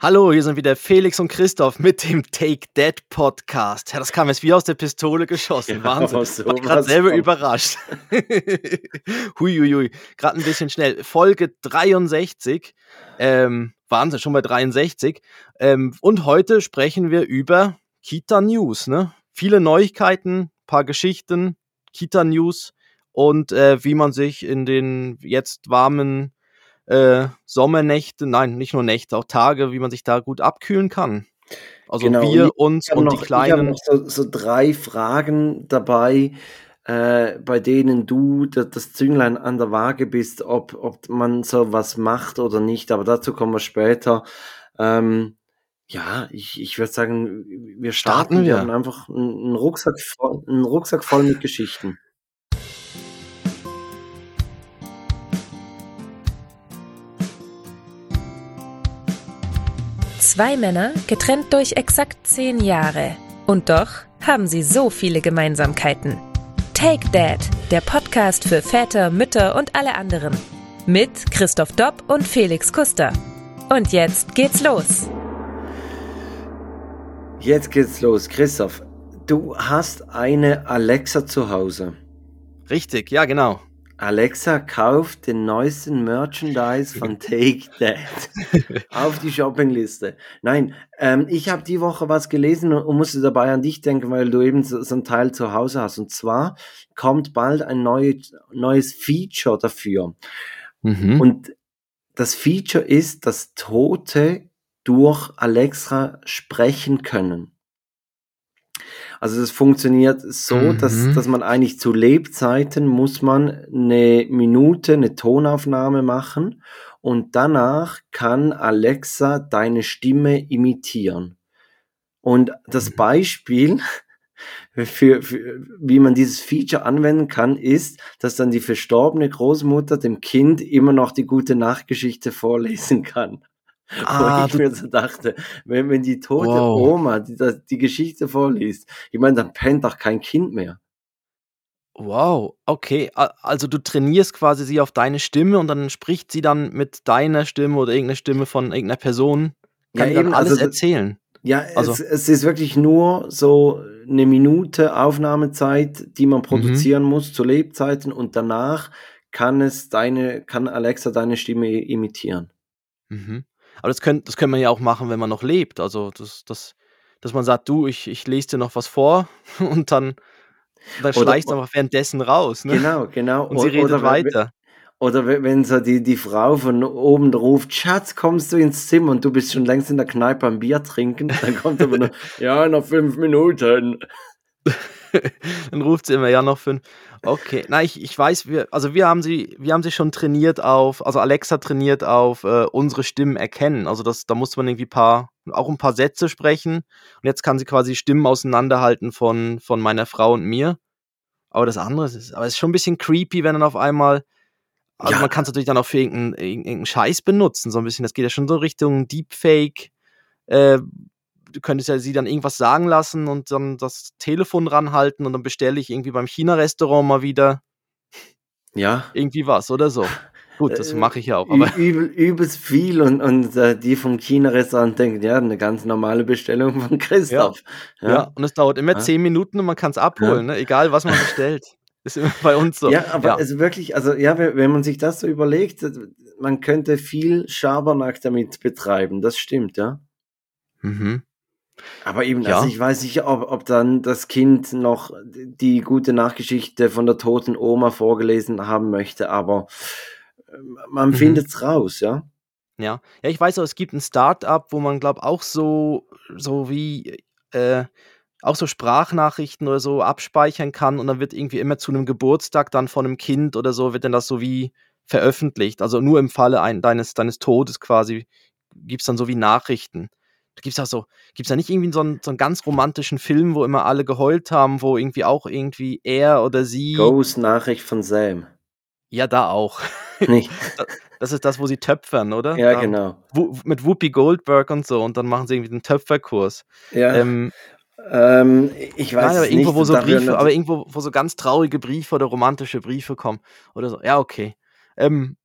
Hallo, hier sind wieder Felix und Christoph mit dem Take Dead Podcast. Ja, das kam jetzt wie aus der Pistole geschossen. Ja, Wahnsinn. So War gerade selber kommt. überrascht. Huiuiui. Gerade ein bisschen schnell. Folge 63. Ähm, Wahnsinn, schon bei 63. Ähm, und heute sprechen wir über Kita News. Ne? Viele Neuigkeiten, paar Geschichten, Kita News und äh, wie man sich in den jetzt warmen äh, Sommernächte, nein, nicht nur Nächte, auch Tage, wie man sich da gut abkühlen kann. Also genau. wir uns und noch, die Kleinen. Ich habe noch so, so, drei Fragen dabei, äh, bei denen du das Zünglein an der Waage bist, ob, ob man so was macht oder nicht, aber dazu kommen wir später. Ähm, ja, ich, ich würde sagen, wir starten, starten wir. wir haben einfach einen Rucksack voll, einen Rucksack voll mit Geschichten. Zwei Männer, getrennt durch exakt zehn Jahre. Und doch haben sie so viele Gemeinsamkeiten. Take Dad, der Podcast für Väter, Mütter und alle anderen. Mit Christoph Dopp und Felix Kuster. Und jetzt geht's los. Jetzt geht's los. Christoph, du hast eine Alexa zu Hause. Richtig, ja, genau. Alexa kauft den neuesten Merchandise von Take That auf die Shoppingliste. Nein, ähm, ich habe die Woche was gelesen und, musste dabei an dich denken, weil du eben so, so ein Teil zu Hause hast. Und zwar kommt bald ein neue, neues Feature dafür. Mhm. Und das Feature ist, dass Tote durch Alexa sprechen können. Also das funktioniert so, mhm. dass, dass man eigentlich zu Lebzeiten muss man eine Minute, eine Tonaufnahme machen und danach kann Alexa deine Stimme imitieren. Und das mhm. Beispiel, für, für, wie man dieses Feature anwenden kann, ist, dass dann die verstorbene Großmutter dem Kind immer noch die gute Nachtgeschichte vorlesen kann. Ah, Wo ich mir so dachte, wenn, wenn die tote wow. Oma die, die Geschichte vorliest, ich meine, dann pennt doch kein Kind mehr. Wow, okay. Also du trainierst quasi sie auf deine Stimme und dann spricht sie dann mit deiner Stimme oder irgendeiner Stimme von irgendeiner Person. Kann ja, eben, alles also, erzählen. Ja, also. es, es, ist wirklich nur so eine Minute Aufnahmezeit, die man mhm. produzieren mhm. muss zu Lebzeiten und danach kann es deine, kann Alexa deine Stimme imitieren. Mhm. Aber das könnte das könnte man ja auch machen, wenn man noch lebt. Also, das das dass man sagt: „Du, ich ich lese dir noch was vor“ und dann dann du einfach währenddessen raus, ne? Genau, genau. Und sie redet oder weiter. Oder wenn so die die Frau von oben ruft: „Schatz, kommst du ins Zimmer?“ und du bist schon längst in der Kneipe am Bier trinken, dann kommt aber nur: „Ja, noch fünf Minuten.“ Dann ruft sie immer: „Ja, noch fünf. Okay, na, ich, ich weiß, wir, also wir haben sie, wir haben sie schon trainiert auf, also Alexa trainiert auf äh, unsere Stimmen erkennen. Also das, da musste man irgendwie paar, auch ein paar Sätze sprechen. Und jetzt kann sie quasi Stimmen auseinanderhalten von, von meiner Frau und mir. Aber das andere ist, aber es ist schon ein bisschen creepy, wenn dann auf einmal, also ja. man kann es natürlich dann auch für irgendeinen, irgendeinen Scheiß benutzen, so ein bisschen. Das geht ja schon so Richtung Deepfake. Äh, du könntest ja sie dann irgendwas sagen lassen und dann das Telefon ranhalten und dann bestelle ich irgendwie beim China-Restaurant mal wieder ja. irgendwie was oder so. Gut, das äh, mache ich ja auch. Aber Übel, übelst viel und, und äh, die vom China-Restaurant denken, ja, eine ganz normale Bestellung von Christoph. Ja, ja. ja und es dauert immer ja. zehn Minuten und man kann es abholen, ne? egal was man bestellt. Ist immer bei uns so. Ja, aber ja. also wirklich, also ja, wenn man sich das so überlegt, man könnte viel Schabernack damit betreiben, das stimmt, ja. Mhm. Aber eben, also ich weiß nicht, ob, ob dann das Kind noch die gute Nachgeschichte von der toten Oma vorgelesen haben möchte, aber ähm, man mhm. es raus, ja. Ja, ja, ich weiß auch, es gibt ein Start-up, wo man, glaube auch so, so wie, äh, auch so Sprachnachrichten oder so abspeichern kann und dann wird irgendwie immer zu einem Geburtstag dann von einem Kind oder so, wird dann das so wie veröffentlicht. Also nur im Falle ein, deines, deines Todes quasi gibt es dann so wie Nachrichten da gibt es auch so, gibt es da nicht irgendwie so einen, so einen ganz romantischen Film, wo immer alle geheult haben, wo irgendwie auch irgendwie er oder sie. Ghost Nachricht von Sam. Ja, da auch. Nicht. Das ist das, wo sie töpfern, oder? Ja, da, genau. Mit Whoopi Goldberg und so und dann machen sie irgendwie den Töpferkurs. Ja. Ähm, ähm, ich weiß ja, aber irgendwo, nicht. Wo so Briefe, aber irgendwo, wo so ganz traurige Briefe oder romantische Briefe kommen oder so. Ja, okay. Ähm,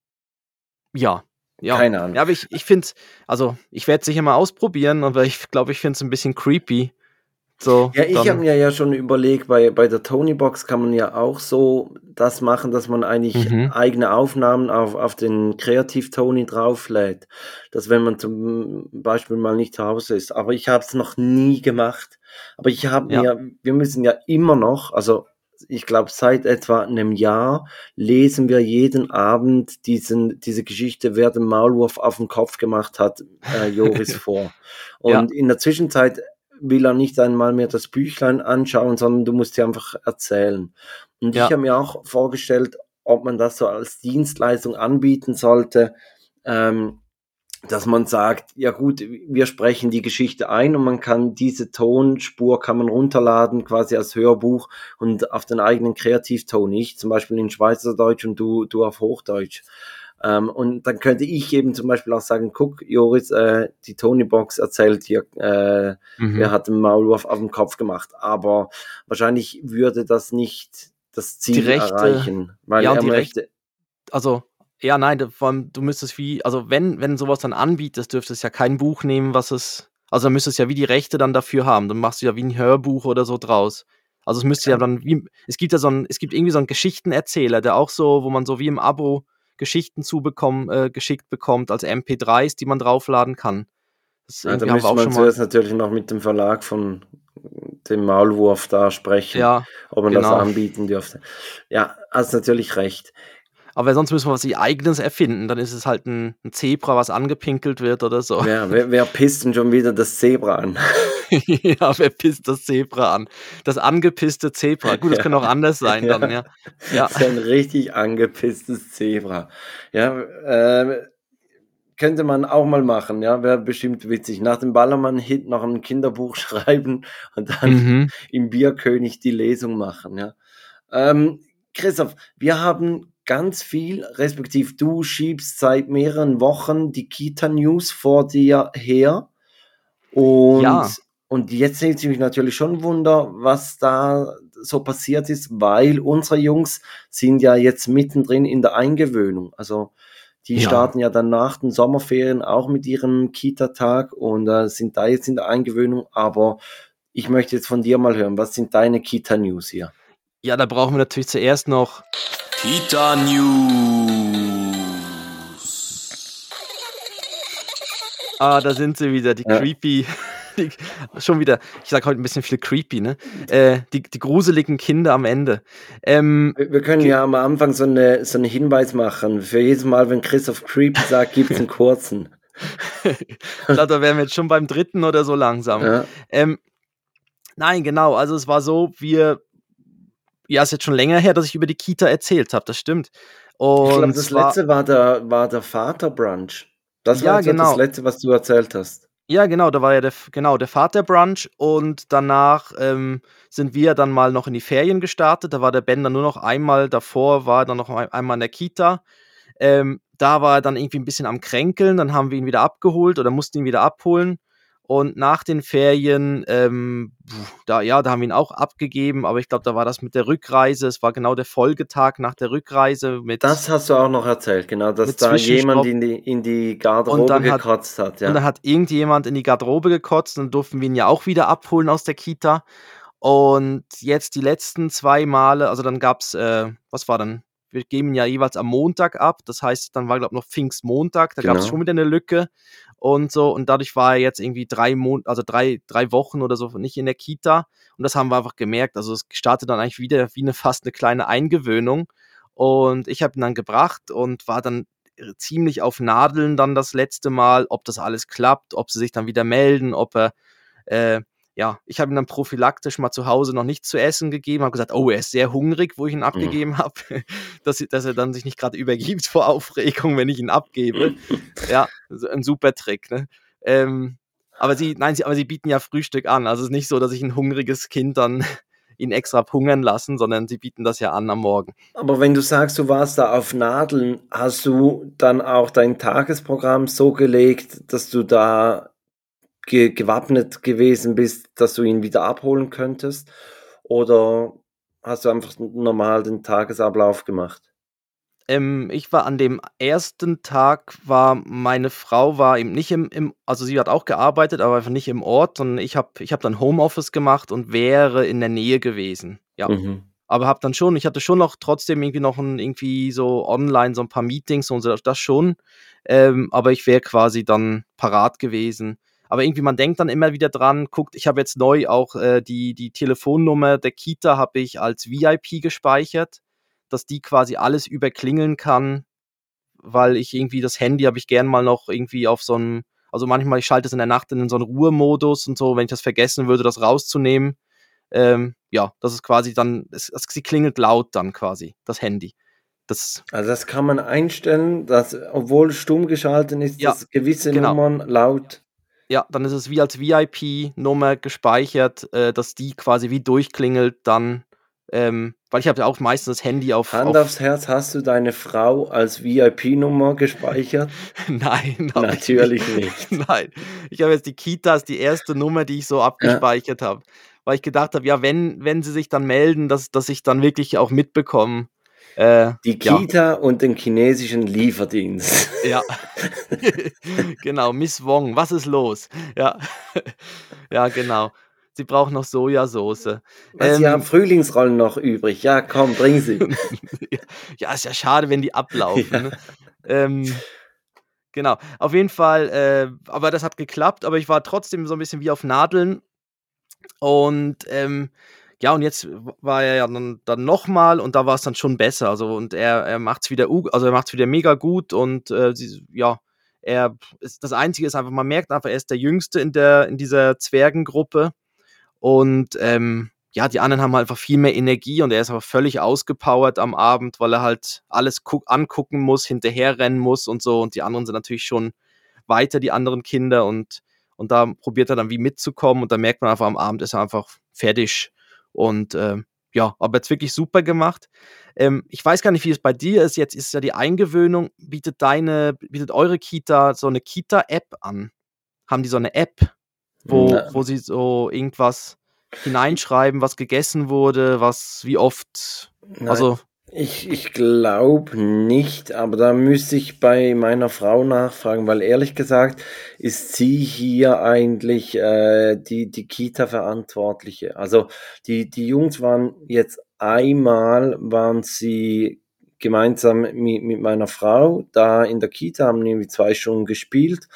ja, Ja. Keine Ahnung. Ja, aber ich, ich finde also ich werde es sicher mal ausprobieren, aber ich glaube, ich finde es ein bisschen creepy. So, Ja, ich habe mir ja schon überlegt, bei, bei der Tony-Box kann man ja auch so das machen, dass man eigentlich Mhm. eigene Aufnahmen auf, auf den Kreativ-Tony drauflädt. Dass wenn man zum Beispiel mal nicht zu Hause ist. Aber ich habe es noch nie gemacht. Aber ich habe Ja. mir, wir müssen ja immer noch, also ich glaube seit etwa einem Jahr lesen wir jeden Abend diesen, diese Geschichte, wer den Maulwurf auf den Kopf gemacht hat, äh, Joris vor. Ja. Und in der Zwischenzeit will er nicht einmal mehr das Büchlein anschauen, sondern du musst dir einfach erzählen. Und Ja. ich habe mir auch vorgestellt, ob man das so als Dienstleistung anbieten sollte, ähm, dass man sagt, ja gut, wir sprechen die Geschichte ein und man kann diese Tonspur kann man runterladen, quasi als Hörbuch und auf den eigenen Kreativton. Ich zum Beispiel in Schweizerdeutsch und du, du auf Hochdeutsch. Ähm, und dann könnte ich eben zum Beispiel auch sagen, guck, Joris, äh, die Tony-Box erzählt hier, äh, Mhm. wer hat den Maulwurf auf den Kopf gemacht. Aber wahrscheinlich würde das nicht das Ziel Die Rechte- erreichen, weil ja, er die möchte, also, ja, nein, vor allem, du müsstest wie, also wenn, wenn sowas dann anbietest, dürftest ja kein Buch nehmen, was es, also dann müsstest du ja wie die Rechte dann dafür haben. Dann machst du ja wie ein Hörbuch oder so draus. Also es müsste ja, dann wie, es gibt ja so ein, es gibt irgendwie so einen Geschichtenerzähler, der auch so, wo man so wie im Abo Geschichten zubekommen, äh, geschickt bekommt, als MP3s, die man draufladen kann. Das ja, da müsste man zuerst natürlich noch mit dem Verlag von dem Maulwurf da sprechen, Ja, ob man das genau. anbieten dürfte. Ja, hast natürlich recht. Aber sonst müssen wir was eigenes erfinden. Dann ist es halt ein, ein Zebra, was angepinkelt wird oder so. Ja, wer, wer pisst denn schon wieder das Zebra an? ja, wer pisst das Zebra an? Das angepisste Zebra. Gut, das Ja. kann auch anders sein dann, ja. Ja, Das ist ein richtig angepisstes Zebra. Ja, äh, könnte man auch mal machen, ja, wäre bestimmt witzig. Nach dem Ballermann-Hit noch ein Kinderbuch schreiben und dann mhm. im Bierkönig die Lesung machen, ja. Ähm, Christoph, wir haben ganz viel, respektive du schiebst seit mehreren Wochen die Kita-News vor dir her. Und, Ja. und jetzt nimmt es mich natürlich schon Wunder, was da so passiert ist, weil unsere Jungs sind ja jetzt mittendrin in der Eingewöhnung. Also die Ja. starten ja dann nach den Sommerferien auch mit ihrem Kita-Tag und äh, sind da jetzt in der Eingewöhnung. Aber ich möchte jetzt von dir mal hören, was sind deine Kita-News hier? ja, da brauchen wir natürlich zuerst noch. Kita News. Ah, da sind sie wieder, die Ja. creepy. Die, schon wieder, ich sag heute ein bisschen viel creepy, ne? Äh, die, die gruseligen Kinder am Ende. Ähm, Wir wir können ja am Anfang so, eine, so einen Hinweis machen. Für jedes Mal, wenn Christoph Creep sagt, gibt es einen kurzen. ich glaube, da wären wir jetzt schon beim dritten oder so langsam. Ja. Ähm, nein, genau. Also es war so, wir, ja, es ist jetzt schon länger her, dass ich über die Kita erzählt habe. Das stimmt. Und Ich glaube, das letzte war der, war der Vaterbrunch. Das Ja, war jetzt genau. das letzte, was du erzählt hast. Ja, genau, da war ja der, genau, der Vaterbrunch und danach ähm, sind wir dann mal noch in die Ferien gestartet. Da war der Ben dann nur noch einmal davor, war dann noch ein, einmal in der Kita. Ähm, da war er dann irgendwie ein bisschen am Kränkeln, dann haben wir ihn wieder abgeholt oder mussten ihn wieder abholen. Und nach den Ferien, ähm, da, ja, da haben wir ihn auch abgegeben, aber ich glaube, da war das mit der Rückreise. Es war genau der Folgetag nach der Rückreise mit. Das hast du auch noch erzählt, genau, dass da jemand in die, in die Garderobe dann hat- gekotzt hat. Ja. Und dann hat irgendjemand in die Garderobe gekotzt und dann durften wir ihn ja auch wieder abholen aus der Kita. Und jetzt die letzten zwei Male, also dann gab es, äh, was war dann? Wir geben ihn ja jeweils am Montag ab. Das heißt, dann war, glaube ich, noch Pfingstmontag. Da gab es Genau. schon wieder eine Lücke und so. Und dadurch war er jetzt irgendwie drei Mon also drei, drei Wochen oder so nicht in der Kita. Und das haben wir einfach gemerkt. Also es startet dann eigentlich wieder wie eine fast eine kleine Eingewöhnung. Und ich habe ihn dann gebracht und war dann ziemlich auf Nadeln dann das letzte Mal, ob das alles klappt, ob sie sich dann wieder melden, ob er, äh, ja, ich habe ihm dann prophylaktisch mal zu Hause noch nichts zu essen gegeben, habe gesagt, oh, er ist sehr hungrig, wo ich ihn abgegeben habe, dass, dass er dann sich nicht gerade übergibt vor Aufregung, wenn ich ihn abgebe. ja, ein super Trick, ne? Ähm, aber sie, nein, sie, aber sie bieten ja Frühstück an. Also es ist nicht so, dass ich ein hungriges Kind dann ihn extra hungern lassen, sondern sie bieten das ja an am Morgen. Aber wenn du sagst, du warst da auf Nadeln, hast du dann auch dein Tagesprogramm so gelegt, dass du da ge gewappnet gewesen bist, dass du ihn wieder abholen könntest? Oder hast du einfach normal den Tagesablauf gemacht? ähm, ich war an dem ersten Tag war meine Frau war eben nicht im im also, sie hat auch gearbeitet, aber einfach nicht im Ort, sondern ich habe ich habe dann Homeoffice gemacht und wäre in der Nähe gewesen, ja. Mhm. Aber habe dann schon ich hatte schon noch trotzdem irgendwie noch 'n irgendwie so online so 'n paar Meetings und so, das schon, ähm, aber ich wäre quasi dann parat gewesen. Aber irgendwie man denkt dann immer wieder dran, guckt, ich habe jetzt neu auch, äh, die die Telefonnummer der Kita habe ich als VIP gespeichert, dass die quasi alles überklingeln kann, weil ich irgendwie das Handy habe ich gern mal noch irgendwie auf so 'n also, manchmal ich schalte es in der Nacht in so 'n Ruhemodus und so, wenn ich das vergessen würde, das rauszunehmen. Ähm, ja, das ist quasi dann es es sie klingelt laut dann quasi, das Handy. Das Also, das kann man einstellen, dass obwohl stumm geschaltet ist, Ja, dass gewisse genau. Nummern laut Ja, dann ist es wie als VIP-Nummer gespeichert, äh, dass die quasi wie durchklingelt dann, ähm weil ich habe ja auch meistens das Handy auf Hand auf aufs Herz, hast du deine Frau als VIP-Nummer gespeichert? Nein, Natürlich nicht. nicht. Nein. Ich habe jetzt die Kita ist die erste Nummer, die ich so Ja. abgespeichert habe, weil ich gedacht habe, ja, wenn wenn sie sich dann melden, dass dass ich dann wirklich auch mitbekomme, äh, Die ja. Kita und den chinesischen Lieferdienst. Ja. Genau, Miss Wong, was ist los? Ja. Ja, genau. Sie braucht noch Sojasauce. Was, Sie haben Ähm Frühlingsrollen noch übrig? Ja, komm, bring sie. Ja, ja, ist ja schade, wenn die ablaufen, Ja. ne? Ähm, genau. Auf jeden Fall, äh aber das hat geklappt, aber ich war trotzdem so 'n bisschen wie auf Nadeln. Und, ähm, ja, und jetzt war er ja dann dann noch mal und da war's dann schon besser. Also, und er er macht's wieder u also, er macht's wieder mega gut und, äh, sie ja, er ist das Einzige ist einfach, man merkt einfach, er ist der Jüngste in der in dieser Zwergengruppe und, ähm, ja, die anderen haben halt einfach viel mehr Energie und er ist aber völlig ausgepowert am Abend, weil er halt alles guck angucken muss, hinterherrennen muss und so und die anderen sind natürlich schon weiter, die anderen Kinder und und da probiert er dann wie mitzukommen und da merkt man einfach, am Abend ist er einfach fertig und, ähm, ja, aber jetzt wirklich super gemacht. Ähm, ich weiß gar nicht, wie es bei dir ist. Jetzt ist ja die Eingewöhnung bietet deine bietet eure Kita so 'ne Kita-App an? Haben die so 'ne App, wo Na wo sie so irgendwas hineinschreiben, was gegessen wurde, was wie oft Nein, also ich ich glaube nicht, aber da müsste ich bei meiner Frau nachfragen, weil ehrlich gesagt ist sie hier eigentlich, äh, die die Kita-Verantwortliche. Also, die die Jungs waren jetzt einmal waren sie gemeinsam mi mit meiner Frau da in der Kita, haben irgendwie 2 Stunden gespielt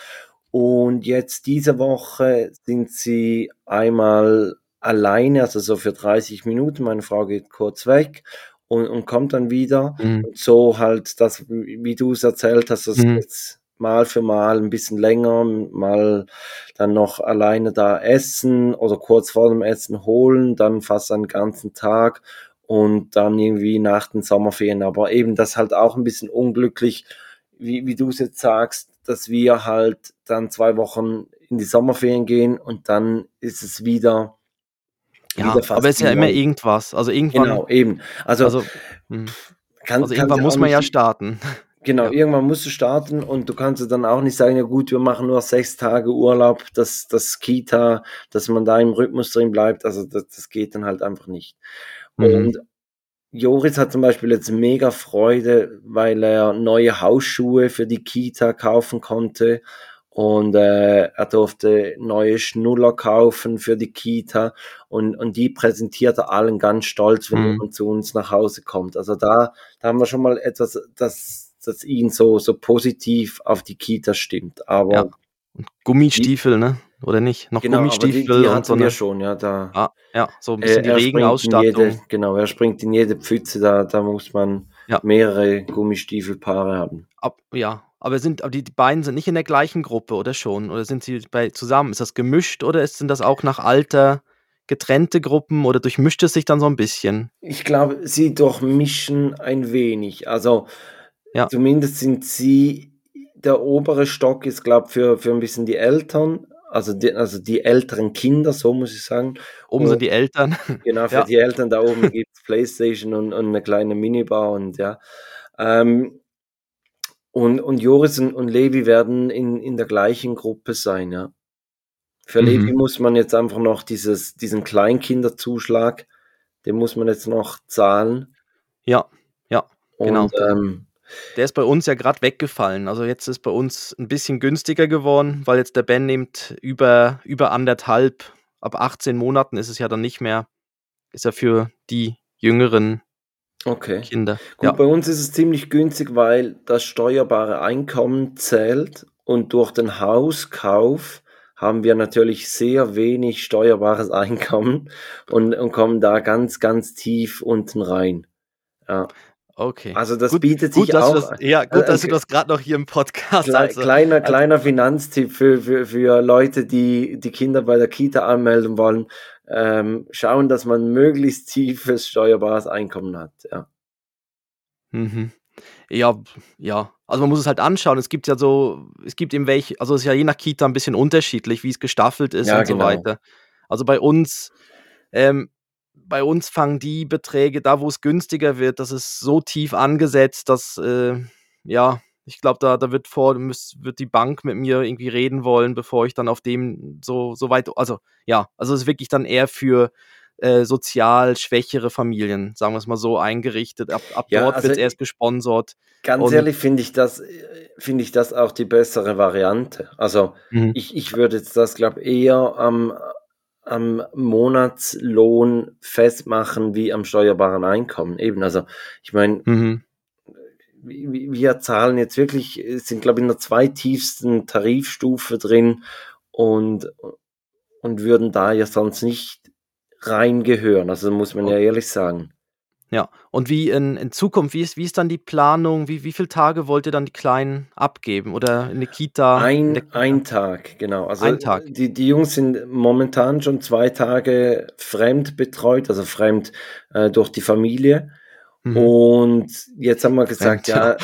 und jetzt diese Woche sind sie einmal alleine, also so für 30 Minuten. Meine Frau geht kurz weg und und kommt dann wieder. Mhm. Und so halt das, wie du's erzählt hast, das Mhm. jetzt mal für mal 'n bisschen länger, mal dann noch alleine da essen oder kurz vor dem Essen holen, dann fast einen ganzen Tag und dann irgendwie nach den Sommerferien. Aber eben das halt auch 'n bisschen unglücklich, wie wie du's jetzt sagst, dass wir halt dann 2 Wochen in die Sommerferien gehen und dann ist es wieder Ja, aber ist wie ja immer irgendwas. Also, irgendwann Genau, eben. Also also, mhm. kann Also, irgendwann muss man ja starten. Genau, Ja. irgendwann musst du starten und du kannst dann auch nicht sagen: „Ja gut, wir machen nur 6 Tage Urlaub, das das Kita dass man da im Rhythmus drin bleibt.“ Also, das das geht dann halt einfach nicht. Mhm. Und Joris hat zum Beispiel jetzt mega Freude, weil er neue Hausschuhe für die Kita kaufen konnte und, äh, er durfte neue Schnuller kaufen für die Kita und und die präsentiert er allen ganz stolz, wenn Mhm. jemand zu uns nach Hause kommt. Also, da da haben wir schon mal etwas, das das ihn so so positiv auf die Kita stimmt. Ja. Aber die Gummistiefel, ne? Oder nicht? Noch Genau, aber die Gummistiefel die und so 'ne schon, ja, da Ah, ja, so 'n er bisschen die springt in Regenausstattung. jede genau, er springt in jede Pfütze, da da muss man Ja. mehrere Gummistiefelpaare haben. Ab ja, aber sind aber die die beiden sind nicht in der gleichen Gruppe oder schon? Oder sind sie bei zusammen? Ist das gemischt oder ist sind das auch nach Alter getrennte Gruppen oder durchmischt es sich dann so 'n bisschen? Ich glaube, sie durchmischen ein wenig. Also, Ja. zumindest sind sie der obere Stock ist, glaube für für 'n bisschen die Eltern, also die also die älteren Kinder, so muss ich sagen. Oben Und sind die Eltern. genau, für Ja. die Eltern da oben gibt's Playstation und und 'ne kleine Minibar und ja. Ähm, und und Joris und und Levi werden in in der gleichen Gruppe sein, ja. Für Levi Mhm. muss man jetzt einfach noch dieses diesen Kleinkinderzuschlag den muss man jetzt noch zahlen. Ja, ja, genau. Und, ähm, Der ist bei uns ja gerade weggefallen. Also jetzt ist bei uns ein bisschen günstiger geworden, weil jetzt der Ben nimmt über, über anderthalb, ab 18 Monaten ist es ja dann nicht mehr, ist ja für die jüngeren Okay. Kinder. Gut, Ja. bei uns ist es ziemlich günstig, weil das steuerbare Einkommen zählt und durch den Hauskauf haben wir natürlich sehr wenig steuerbares Einkommen und, und kommen da ganz, ganz tief unten rein. Ja. Okay. Also das gut, bietet gut, sich dass auch. Das, ja, gut, äh, dass du das gerade noch hier im Podcast Kle also, kleiner, kleiner Finanztipp für, für, für Leute, die die Kinder bei der Kita anmelden wollen. Ähm, schauen, dass man möglichst tiefes steuerbares Einkommen hat. Ja. Mhm. Ja, ja. Also man muss es halt anschauen. Es gibt ja so, es gibt eben welche, also es ist ja je nach Kita ein bisschen unterschiedlich, wie es gestaffelt ist Ja, und so genau. weiter. Also bei uns, ähm, bei uns fangen die Beträge, da wo es günstiger wird, das ist so tief angesetzt, dass, äh, ja, ich glaube, da, da wird vor, müß, wird die Bank mit mir irgendwie reden wollen, bevor ich dann auf dem so, so weit, also ja, also es ist wirklich dann eher für äh, sozial schwächere Familien, sagen wir es mal so, eingerichtet. Ab, ab Ja, dort also wird es erst gesponsert. Ganz Und- ehrlich finde ich das, äh, finde ich das auch die bessere Variante. Also Mhm. ich, ich würde jetzt das, glaube eher am, am Monatslohn festmachen wie am steuerbaren Einkommen. Eben, also ich meine, Mhm. Wir zahlen jetzt wirklich, äh, sind glaube ich in der zweitiefsten Tarifstufe drin und, und würden da ja sonst nicht reingehören. Also muss man ja ehrlich sagen. Ja. Und wie in, in Zukunft, wie ist, wie ist dann die Planung? Wie, wie viele Tage wollt ihr dann die Kleinen abgeben? Oder in der Kita? Ein, Kita? ein Tag, genau. Also Ein Tag. Die, die Jungs sind momentan schon zwei Tage fremd betreut, also fremd äh, durch die Familie. Mhm. Und jetzt haben wir gesagt, ja, ja.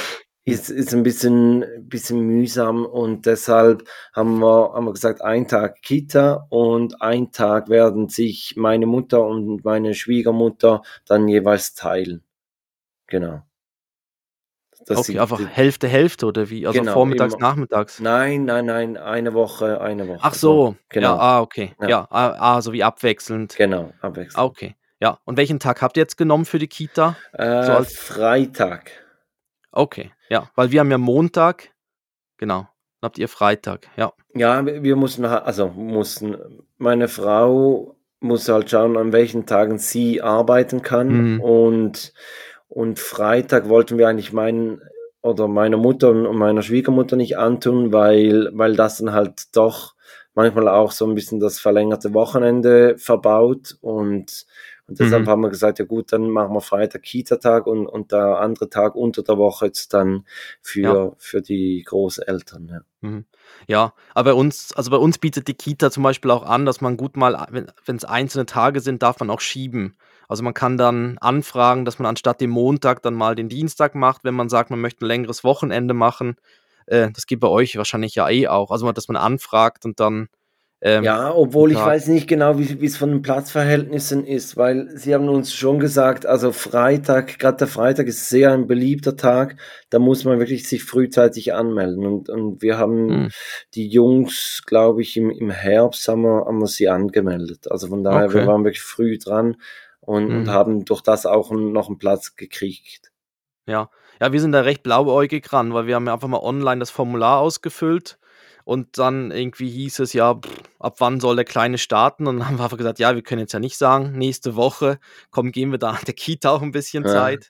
ist, ist ein bisschen, bisschen mühsam und deshalb haben wir, haben wir gesagt, ein Tag Kita und ein Tag werden sich meine Mutter und meine Schwiegermutter dann jeweils teilen. Genau. Das Okay, einfach die- Hälfte, Hälfte oder wie? Also Genau, vormittags, immer. nachmittags? Nein, nein, nein, eine Woche, eine Woche. Ach so, genau. ja, ah, okay. Ja. Ja, ah, ah, so wie abwechselnd. Genau, Ah, abwechselnd. okay. Ja, und welchen Tag habt ihr jetzt genommen für die Kita? Äh, so als- Freitag. Okay, ja, weil wir haben ja Montag, genau, dann habt ihr Freitag, ja. Ja, wir mussten, also mussten, meine Frau muss halt schauen, an welchen Tagen sie arbeiten kann. Mhm. Und, und Freitag wollten wir eigentlich meinen oder meiner Mutter und meiner Schwiegermutter nicht antun, weil, weil das dann halt doch manchmal auch so ein bisschen das verlängerte Wochenende verbaut. Und, und deshalb Mhm. haben wir gesagt, ja gut, dann machen wir Freitag Kita-Tag und, und der andere Tag unter der Woche jetzt dann für, Ja. für die Großeltern. Ja. Mhm. Ja, aber bei uns, also bei uns bietet die Kita zum Beispiel auch an, dass man gut mal, wenn es einzelne Tage sind, darf man auch schieben. Also man kann dann anfragen, dass man anstatt dem Montag dann mal den Dienstag macht, wenn man sagt, man möchte ein längeres Wochenende machen. Äh, das geht bei euch wahrscheinlich ja eh auch. Also dass man anfragt und dann. Ähm, Ja, obwohl ich weiß nicht genau, wie es von den Platzverhältnissen ist, weil sie haben uns schon gesagt, also Freitag, gerade der Freitag ist sehr ein beliebter Tag, da muss man wirklich sich frühzeitig anmelden und, und wir haben Hm. die Jungs, glaube ich, im, im Herbst haben wir, haben wir sie angemeldet. Also von daher, wir Okay. waren wirklich früh dran und, und Mhm. haben durch das auch noch einen Platz gekriegt. Ja. ja, wir sind da recht blauäugig ran, weil wir haben ja einfach mal online das Formular ausgefüllt und dann irgendwie hieß es ja, pff, ab wann soll der Kleine starten? Und dann haben wir einfach gesagt, ja, wir können jetzt ja nicht sagen, nächste Woche, komm, geben wir da der Kita auch ein bisschen Ja. Zeit.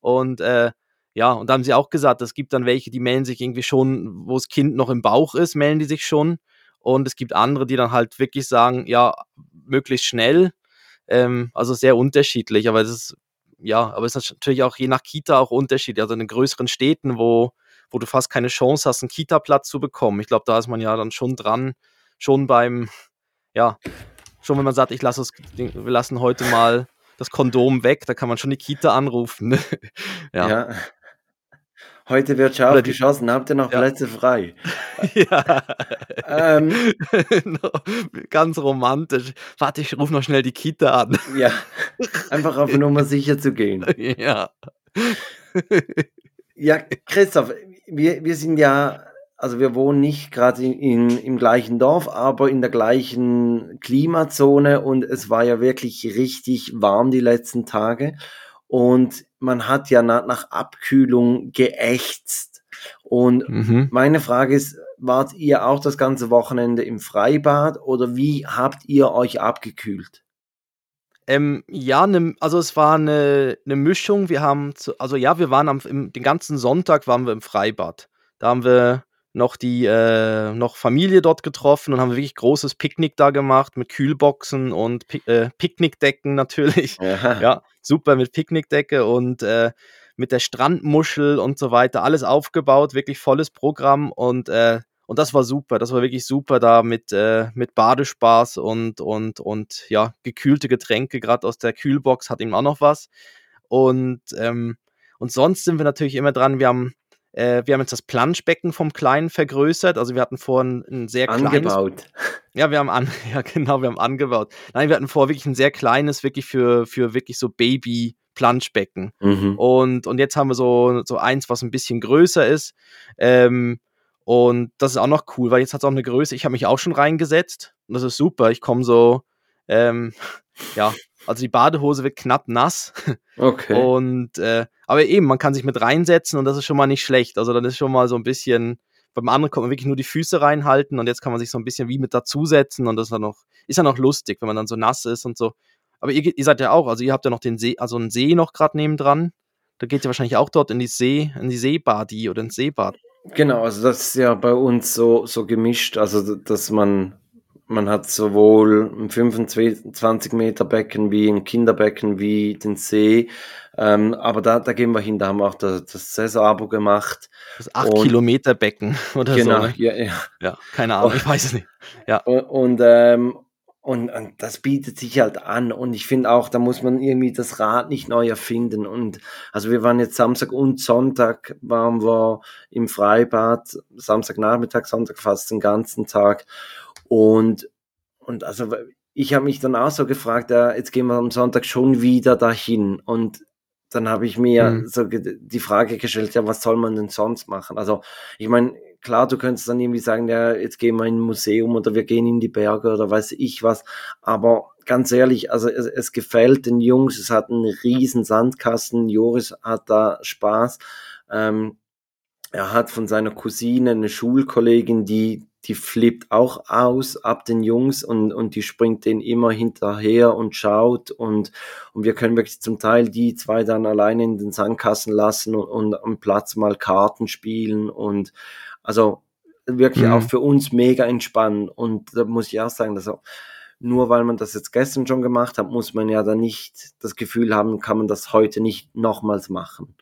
Und äh, ja, und da haben sie auch gesagt, es gibt dann welche, die melden sich irgendwie schon, wo das Kind noch im Bauch ist, melden die sich schon. Und es gibt andere, die dann halt wirklich sagen, ja, möglichst schnell. Ähm, also sehr unterschiedlich, aber es ist ja, aber es ist natürlich auch je nach Kita auch unterschiedlich. Also in den größeren Städten, wo, wo du fast keine Chance hast, einen Kita-Platz zu bekommen. Ich glaube, da ist man ja dann schon dran, schon beim, ja, schon wenn man sagt, ich lasse es, wir lassen heute mal das Kondom weg, da kann man schon die Kita anrufen. Ne? ja. Ja. Heute wird scharf die- geschossen, habt ihr noch Ja. Plätze frei? ja. Ähm, Ganz romantisch. Warte, ich rufe noch schnell die Kita an. ja, einfach auf Nummer sicher zu gehen. ja. Ja, Christoph, wir, wir sind ja, also wir wohnen nicht gerade in, in, im gleichen Dorf, aber in der gleichen Klimazone und es war ja wirklich richtig warm die letzten Tage. und man hat ja nach, nach Abkühlung geächtzt. Und Mhm. meine Frage ist, wart ihr auch das ganze Wochenende im Freibad oder wie habt ihr euch abgekühlt? Ähm, ja, 'ne also es war eine 'ne Mischung. Wir haben zu also ja, wir waren am im den ganzen Sonntag waren wir im Freibad. Da haben wir noch die äh, noch Familie dort getroffen und haben wirklich großes Picknick da gemacht mit Kühlboxen und Pi äh, Picknickdecken natürlich. Ja. Ja, super mit Picknickdecke und, äh, mit der Strandmuschel und so weiter, alles aufgebaut, wirklich volles Programm und, äh und das war super. Das war wirklich super da mit, äh mit Badespaß und und und ja, gekühlte Getränke, grad aus der Kühlbox hat eben auch noch was. Und, ähm und sonst sind wir natürlich immer dran wir haben äh, wir haben jetzt das Planschbecken vom Kleinen vergrößert. Also, wir hatten vorher 'n 'n sehr kleines Angebaut. ja, wir haben an ja genau, wir haben angebaut. Nein, wir hatten vorher wirklich 'n sehr kleines, wirklich für für wirklich so Baby-Planschbecken. Mhm. Und und jetzt haben wir so so eins, was 'n bisschen größer ist. Ähm, und das ist auch noch cool, weil jetzt hat's auch 'ne Größe ich habe mich auch schon reingesetzt und das ist super. Ich komme so, ähm ja, also die Badehose wird knapp nass Okay. und, äh aber eben, man kann sich mit reinsetzen und das ist schon mal nicht schlecht. Also, dann ist schon mal so 'n bisschen beim anderen konnte man wirklich nur die Füße reinhalten und jetzt kann man sich so 'n bisschen wie mit dazusetzen und das ist dann noch ist dann auch lustig, wenn man dann so nass ist und so. Aber ihr ihr seid ja auch also, ihr habt ja noch den See also 'n See noch grad nebendran. Da geht ihr wahrscheinlich auch dort in die See in die Seebadi oder ins Seebad. Genau, also das ist ja bei uns so so gemischt, also dass man man hat sowohl 'n 25 Meter Becken wie 'n Kinderbecken wie den See. Ähm, aber da da gehen wir hin, da haben wir auch da das Saisonabo gemacht. Das 8 Und Kilometer Becken oder so, Genau, ne? ja, ja. Ja, keine Ahnung, ich weiß es nicht. Ja. U und, ähm und und das bietet sich halt an und ich finde auch, da muss man irgendwie das Rad nicht neu erfinden und also, wir waren jetzt Samstag und Sonntag waren wir im Freibad, Samstagnachmittag, Sonntag fast den ganzen Tag. Und und also, ich habe mich dann auch so gefragt, ja, jetzt gehen wir am Sonntag schon wieder dahin und dann habe ich mir Mhm. so die Frage gestellt: „Ja, was soll man denn sonst machen?“ Also, ich meine, klar, du könntest dann irgendwie sagen: „Ja, jetzt gehen wir in 'n Museum oder wir gehen in die Berge“ oder weiß ich was. Aber ganz ehrlich, also, es es gefällt den Jungs, es hat 'n riesen Sandkasten. Joris hat da Spaß. Ähm, er hat von seiner Cousine 'ne Schulkollegin, die die flippt auch aus ab den Jungs und und die springt denen immer hinterher und schaut und und wir können wirklich zum Teil die 2 dann alleine in den Sandkasten lassen u und am Platz mal Karten spielen und also, wirklich auch Mhm. für uns mega entspannend. Und da muss ich auch sagen, also, nur weil man das jetzt gestern schon gemacht hat, muss man ja dann nicht das Gefühl haben, kann man das heute nicht nochmals machen.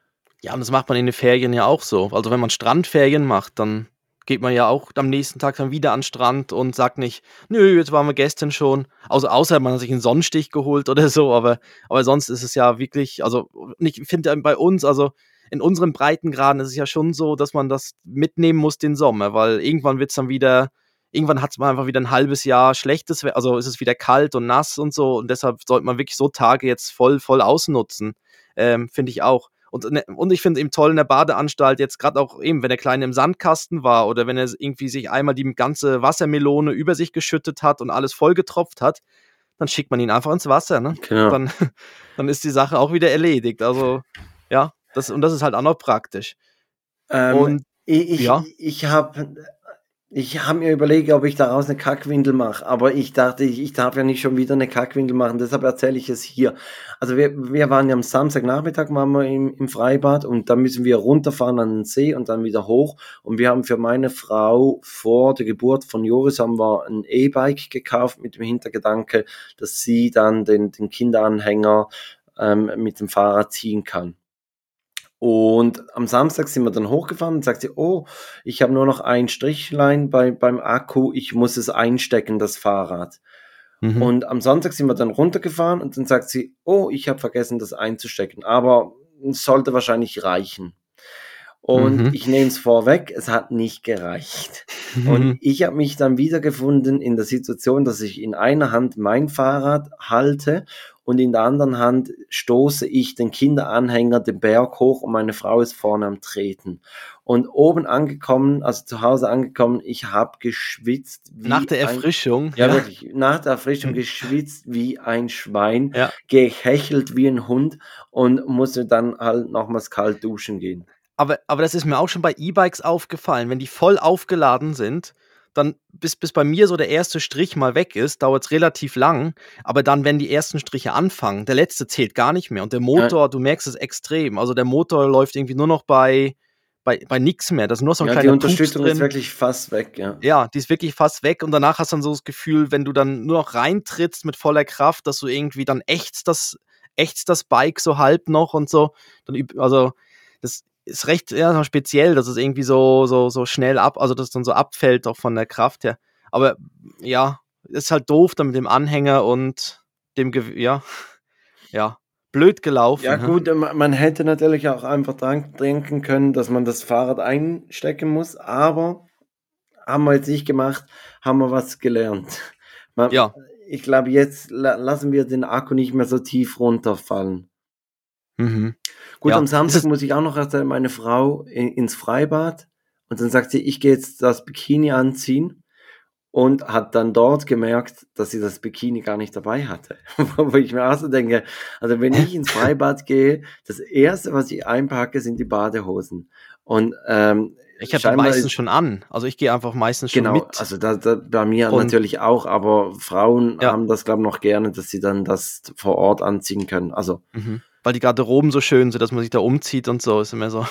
Ja, und das macht man in den Ferien ja auch so. Also, wenn man Strandferien macht, dann geht man ja auch am nächsten Tag dann wieder an 'n Strand und sagt nicht: „Nö, jetzt waren wir gestern schon.“ Also, außer man hat sich 'n Sonnenstich geholt oder so, aber aber sonst ist es ja wirklich also, ich finde, bei uns also, in unseren Breitengraden ist es ja schon so, dass man das mitnehmen muss den Sommer, weil irgendwann wird's dann wieder irgendwann hat's mal einfach wieder 'n halbes Jahr schlechtes also, ist es wieder kalt und nass und so und deshalb sollte man wirklich so Tage jetzt voll voll ausnutzen, ähm, finde ich auch. Und ne und ich finde eben toll in der Badeanstalt jetzt grad auch eben, wenn der Kleine im Sandkasten war oder wenn er irgendwie sich einmal die ganze Wassermelone über sich geschüttet hat und alles vollgetropft hat, dann schickt man ihn einfach ins Wasser, ne? Genau. Dann dann ist die Sache auch wieder erledigt. Also, ja, das und das ist halt auch noch praktisch. Ähm, Und ich ja? ich habe ich habe mir überlegt, ob ich daraus 'ne Kackwindel mache, aber ich dachte, ich ich darf ja nicht schon wieder 'ne Kackwindel machen, deshalb erzähle ich es hier. Also, wir wir waren ja am Samstagnachmittag waren wir im im Freibad und dann müssen wir runterfahren an den See und dann wieder hoch. Und wir haben für meine Frau vor der Geburt von Joris haben wir 'n E-Bike gekauft mit dem Hintergedanke, dass sie dann den den Kinderanhänger, ähm, mit dem Fahrrad ziehen kann. Und am Samstag sind wir dann hochgefahren und sagt sie: „Oh, ich habe nur noch ein Strichlein bei beim Akku, ich muss es einstecken, das Fahrrad.“ Mhm. Und am Sonntag sind wir dann runtergefahren und dann sagt sie: „Oh, ich habe vergessen, das einzustecken, aber es sollte wahrscheinlich reichen.“ Und Mhm. ich nehme es vorweg, es hat nicht gereicht. Und ich habe mich dann wiedergefunden in der Situation, dass ich in einer Hand mein Fahrrad halte und in der anderen Hand stoße ich den Kinderanhänger den Berg hoch und meine Frau ist vorne am Treten. Und oben angekommen, also zu Hause angekommen, ich habe geschwitzt. wie Nach der ein- Erfrischung. ja, wirklich. Nach der Erfrischung geschwitzt wie ein Schwein, Ja. gehechelt wie ein Hund und musste dann halt nochmals kalt duschen gehen. Aber, aber das ist mir auch schon bei E-Bikes aufgefallen. Wenn die voll aufgeladen sind, dann bis, bis bei mir so der erste Strich mal weg ist, dauert es relativ lang. Aber dann, wenn die ersten Striche anfangen, der letzte zählt gar nicht mehr. Und der Motor, du merkst es extrem. Also der Motor läuft irgendwie nur noch bei, bei, bei nichts mehr. Da ist nur so ein Ja, die kleiner Pups Unterstützung ist wirklich fast weg, ja. Ja, die ist wirklich fast weg und danach hast du dann so das Gefühl, wenn du dann nur noch reintrittst mit voller Kraft, dass du irgendwie dann ächzt das, ächzt das Bike so halb noch und so. Dann, also, das ist recht ja, speziell, dass es irgendwie so, so, so schnell ab, also dass es dann so abfällt auch von der Kraft her. Aber ja, ist halt doof dann mit dem Anhänger und dem, Gew- ja, ja, blöd gelaufen. Ja gut, man hätte natürlich auch einfach dran denken können, dass man das Fahrrad einstecken muss, aber haben wir jetzt nicht gemacht, haben wir was gelernt. Man, Ja. Ich glaube, jetzt la lassen wir den Akku nicht mehr so tief runterfallen. Mhm. Gut, Ja, am Samstag muss ich auch noch erzählen, meine Frau in, ins Freibad und dann sagt sie, ich gehe jetzt das Bikini anziehen und hat dann dort gemerkt, dass sie das Bikini gar nicht dabei hatte. Wo ich mir auch so denke, also wenn ich ins Freibad gehe, das erste, was ich einpacke, sind die Badehosen. Und ähm, Ich habe meistens ist- schon an. Also ich gehe einfach meistens schon Genau, mit. also da, da, bei mir Und- natürlich auch, aber Frauen Ja. haben das, glaube ich, noch gerne, dass sie dann das vor Ort anziehen können. Also Mhm. Weil die Garderoben so schön sind, dass man sich da umzieht und so. Ist immer so.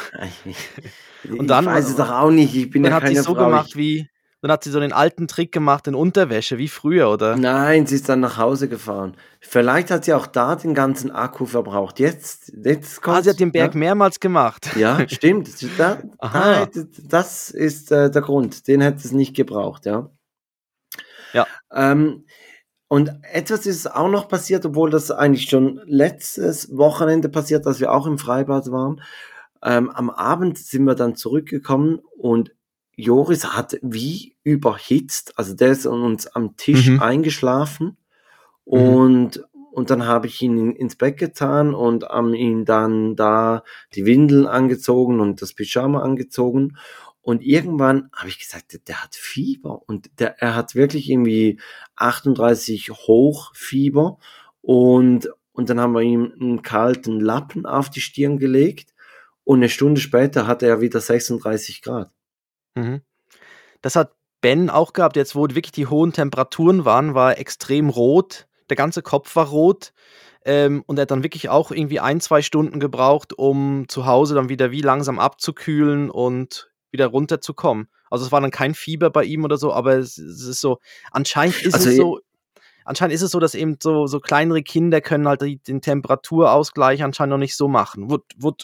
und dann- ich weiß es doch auch nicht, ich bin dann ja hat sie keine so Frau. gemacht wie. Dann hat sie so den alten Trick gemacht in Unterwäsche, wie früher, oder? Nein, sie ist dann nach Hause gefahren. Vielleicht hat sie auch da den ganzen Akku verbraucht. Jetzt, jetzt kommt Ah, sie hat den Berg mehrmals gemacht. Ja, ja stimmt. Da, da, das ist äh, der Grund. Den hätte es nicht gebraucht, ja. Ja. Ähm, und etwas ist auch noch passiert, obwohl das eigentlich schon letztes Wochenende passiert, als wir auch im Freibad waren. Ähm, am Abend sind wir dann zurückgekommen und Joris hat wie überhitzt, also der ist an uns am Tisch Mhm. eingeschlafen Mhm. und, und dann habe ich ihn in, ins Bett getan und am ihn dann da die Windeln angezogen und das Pyjama angezogen. Und irgendwann habe ich gesagt, der, hat Fieber und der, er hat wirklich irgendwie 38 Hochfieber und, und dann haben wir ihm einen kalten Lappen auf die Stirn gelegt und eine Stunde später hatte er wieder 36 Grad. Mhm. Das hat Ben auch gehabt, jetzt wo wirklich die hohen Temperaturen waren, war extrem rot. Der ganze Kopf war rot. Ähm, und er hat dann wirklich auch irgendwie ein, zwei Stunden gebraucht, um zu Hause dann wieder wie langsam abzukühlen und wieder runterzukommen. Also es war dann kein Fieber bei ihm oder so, aber es, es ist so, anscheinend ist Also es so, anscheinend ist es so, dass eben so, so kleinere Kinder können halt die, den Temperaturausgleich anscheinend noch nicht so machen. Wut, wut,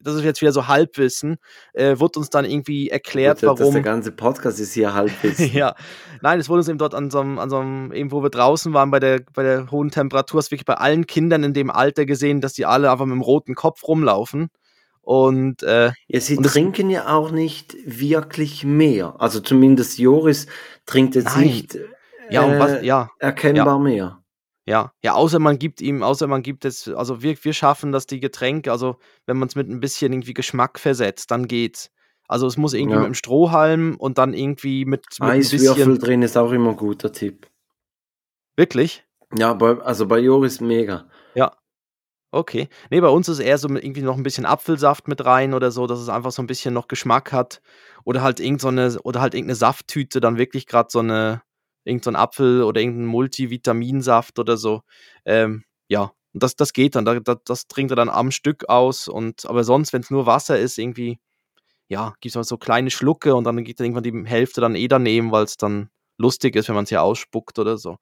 das ist jetzt wieder so Halbwissen, äh, wurde uns dann irgendwie erklärt, das- warum. Der ganze Podcast ist hier halbwissen. ja, nein, es wurde uns eben dort an so einem, an so einem, eben wo wir draußen waren, bei der, bei der hohen Temperatur, hast wirklich bei allen Kindern in dem Alter gesehen, dass die alle einfach mit dem roten Kopf rumlaufen. Und äh, Ja, sie Und trinken ja auch nicht wirklich mehr. Also zumindest Joris trinkt jetzt Nein. nicht ja, und was, äh, ja, erkennbar mehr. ja, ja, außer man gibt ihm, außer man gibt es, also wir, wir schaffen das, die Getränke, also wenn man es mit ein bisschen irgendwie Geschmack versetzt, dann geht's. Also es muss irgendwie Ja. mit dem Strohhalm und dann irgendwie mit, mit Eiswürfel drin ist auch immer ein guter Tipp. Wirklich? Ja, bei, also bei Joris mega. Okay. Nee, bei uns ist eher so irgendwie noch ein bisschen Apfelsaft mit rein oder so, dass es einfach so ein bisschen noch Geschmack hat. Oder halt irgend so eine, oder halt irgendeine Safttüte, dann wirklich gerade so eine, irgend so ein Apfel oder irgendein Multivitaminsaft oder so. Ähm, ja, und das, das geht dann. Da, da, das trinkt er dann am Stück aus. Und aber sonst, wenn es nur Wasser ist, irgendwie, ja, gibt es so kleine Schlucke und dann geht dann irgendwann die Hälfte dann eh daneben, weil es dann lustig ist, wenn man es hier ausspuckt oder so.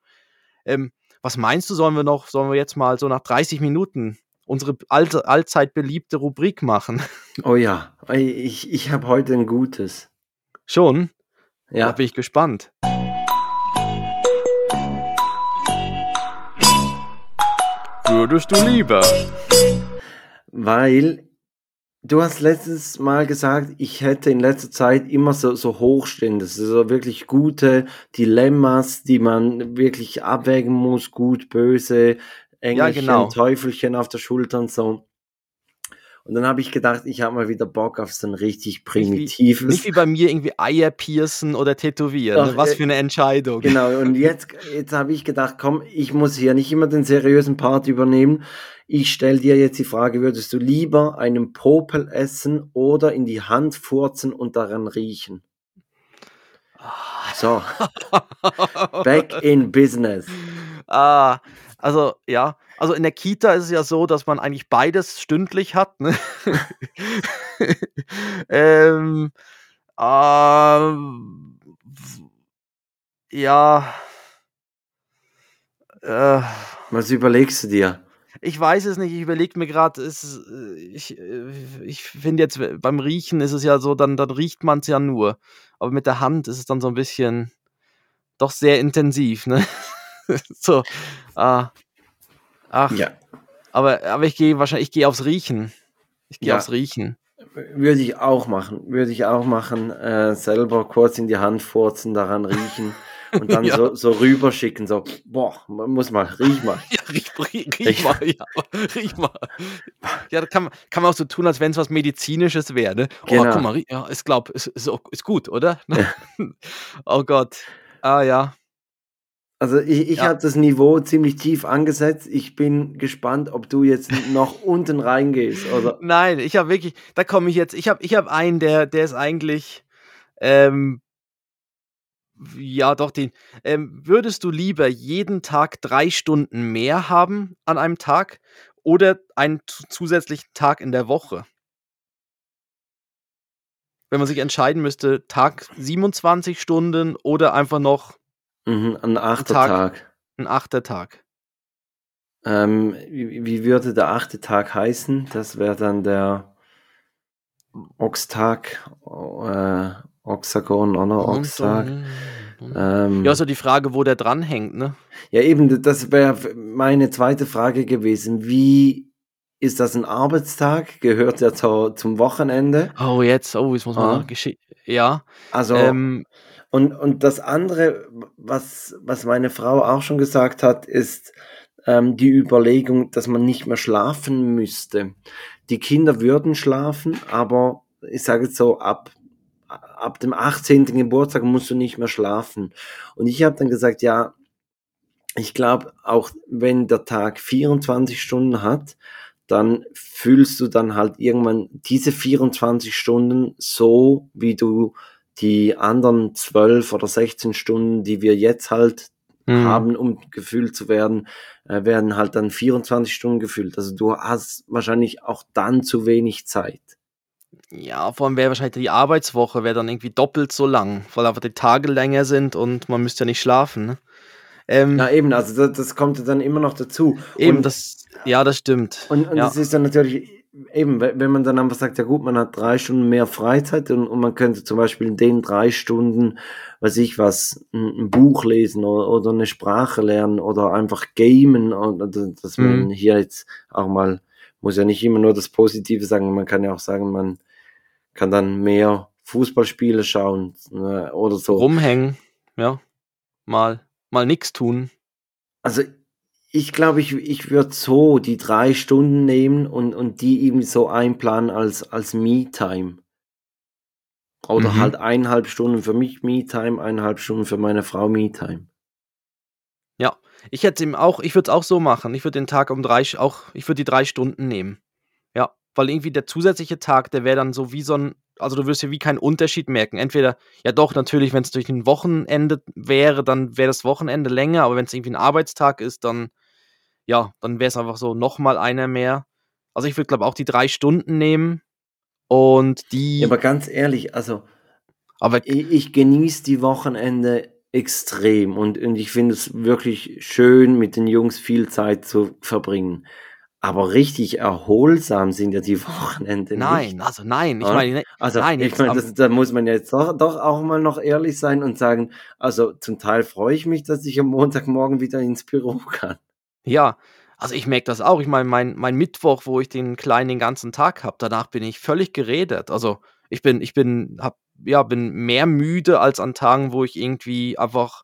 Ähm, was meinst du, sollen wir noch, sollen wir jetzt mal so nach 30 Minuten unsere alte, allzeit beliebte Rubrik machen? Oh ja, ich, ich habe heute ein gutes. Schon? Da Ja, bin ich gespannt. Würdest du lieber? weil Du hast letztes Mal gesagt, ich hätte in letzter Zeit immer so, so hochstehende, so wirklich gute Dilemmas, die man wirklich abwägen muss, gut, böse, Engelchen, genau. Teufelchen auf der Schulter und so. Und dann habe ich gedacht, ich habe mal wieder Bock auf so ein richtig Nicht wie, primitives. nicht wie bei mir irgendwie Eier piercen oder tätowieren. Ne? Was äh, für eine Entscheidung. Genau, und jetzt, jetzt habe ich gedacht, komm, ich muss hier nicht immer den seriösen Part übernehmen. Ich stelle dir jetzt die Frage, würdest du lieber einen Popel essen oder in die Hand furzen und daran riechen? So, back in business. Ah, also ja, also in der Kita ist es ja so, dass man eigentlich beides stündlich hat. Ne? ähm, ähm, ja, äh, Was überlegst du dir? Ich weiß es nicht. Ich überlege mir gerade, ich, äh, ich finde jetzt äh, beim Riechen ist es ja so, dann, dann riecht man es ja nur. Aber mit der Hand ist es dann so ein bisschen doch sehr intensiv, ne? so, ah, ach. Ja, Aber, aber ich gehe wahrscheinlich, ich gehe aufs Riechen. Ich gehe Ja. aufs Riechen. würde ich auch machen. Würde ich auch machen. Äh, selber kurz in die Hand furzen, daran riechen und dann Ja. so, so rüberschicken. So, boah, man muss mal, riech mal. Ja, riech, riech, riech mal, ja, riech mal. Ja, da kann, man- kann man auch so tun, als wenn es was Medizinisches wäre. Ne? Oh, Genau. guck mal, ja, ich glaube, ist, ist, auch- ist gut, oder? oh Gott. Ah ja. Also ich, ich Ja. habe das Niveau ziemlich tief angesetzt. Ich bin gespannt, ob du jetzt noch unten reingehst. Oder Nein, ich habe wirklich, da komme ich jetzt, ich habe ich hab einen, der, der ist eigentlich, ähm, ja doch, den, ähm, würdest du lieber jeden Tag drei Stunden mehr haben an einem Tag oder einen zu- zusätzlichen Tag in der Woche? Wenn man sich entscheiden müsste, Tag 27 Stunden oder einfach noch mhm, ein achter Tag. Tag. ein achter Tag. Ähm, wie, wie würde der achte Tag heißen? Das wäre dann der Ochstag, äh, Oxagon, oder? Ochstag. Ähm, Ja, so die Frage, wo der dranhängt, ne? Ja, eben, das wäre meine zweite Frage gewesen. Wie ist das ein Arbeitstag? Gehört der zu, zum Wochenende? Oh, jetzt, oh, jetzt muss man Ah. Ja, Also, ähm, und, und das andere, was, was meine Frau auch schon gesagt hat, ist ähm, die Überlegung, dass man nicht mehr schlafen müsste. Die Kinder würden schlafen, aber ich sage jetzt so, ab, ab dem 18. Geburtstag musst du nicht mehr schlafen. Und ich habe dann gesagt, ja, ich glaube, auch wenn der Tag 24 Stunden hat, dann fühlst du dann halt irgendwann diese 24 Stunden so, wie du die anderen 12 oder 16 Stunden, die wir jetzt halt hm. haben, um gefühlt zu werden, äh, werden halt dann 24 Stunden gefühlt. Also du hast wahrscheinlich auch dann zu wenig Zeit. Ja, vor allem wäre wahrscheinlich die Arbeitswoche wäre dann irgendwie doppelt so lang, weil einfach die Tage länger sind und man müsste ja nicht schlafen. Ne? Ähm, Ja, eben, also das, das kommt dann immer noch dazu. eben, und, das, ja, das stimmt. Und, und ja. es ist dann natürlich, eben, we- wenn man dann einfach sagt, ja gut, man hat drei Stunden mehr Freizeit und, und man könnte zum Beispiel in den drei Stunden, weiß ich was, ein, ein Buch lesen oder, oder eine Sprache lernen oder einfach gamen und und dass man Mhm. hier jetzt auch mal, muss ja nicht immer nur das Positive sagen, man kann ja auch sagen, man kann dann mehr Fußballspiele schauen äh, oder so. Rumhängen, ja, mal, mal nix tun. Also ich glaube, ich, ich würde so die drei Stunden nehmen und, und die eben so einplanen als, als Me-Time. Oder Mhm. halt eineinhalb Stunden für mich Me-Time, eineinhalb Stunden für meine Frau Me-Time. Ja, ich hätte ihm auch, ich würde es auch so machen. Ich würde den Tag um drei, auch, ich würde die drei Stunden nehmen. Weil irgendwie der zusätzliche Tag, der wäre dann so wie so ein, also du wirst ja wie keinen Unterschied merken. Entweder, ja doch, natürlich, wenn es durch ein Wochenende wäre, dann wäre das Wochenende länger, aber wenn es irgendwie ein Arbeitstag ist, dann, ja, dann wäre es einfach so nochmal einer mehr. Also ich würde, glaube auch die drei Stunden nehmen und die, Ja, aber ganz ehrlich, also aber ich, ich genieße die Wochenende extrem und, und ich finde es wirklich schön, mit den Jungs viel Zeit zu verbringen. Aber richtig erholsam sind ja die Wochenende nein, nicht. also nein, ich meine, ne- Also nein, ich meine, das, da muss man jetzt doch, doch auch mal noch ehrlich sein und sagen, also zum Teil freue ich mich, dass ich am Montagmorgen wieder ins Büro kann. Ja, Also ich merke das auch. Ich meine, mein, mein Mittwoch, wo ich den Kleinen den ganzen Tag habe, danach bin ich völlig geredet. Also ich bin, ich bin, hab, ja, bin mehr müde als an Tagen, wo ich irgendwie einfach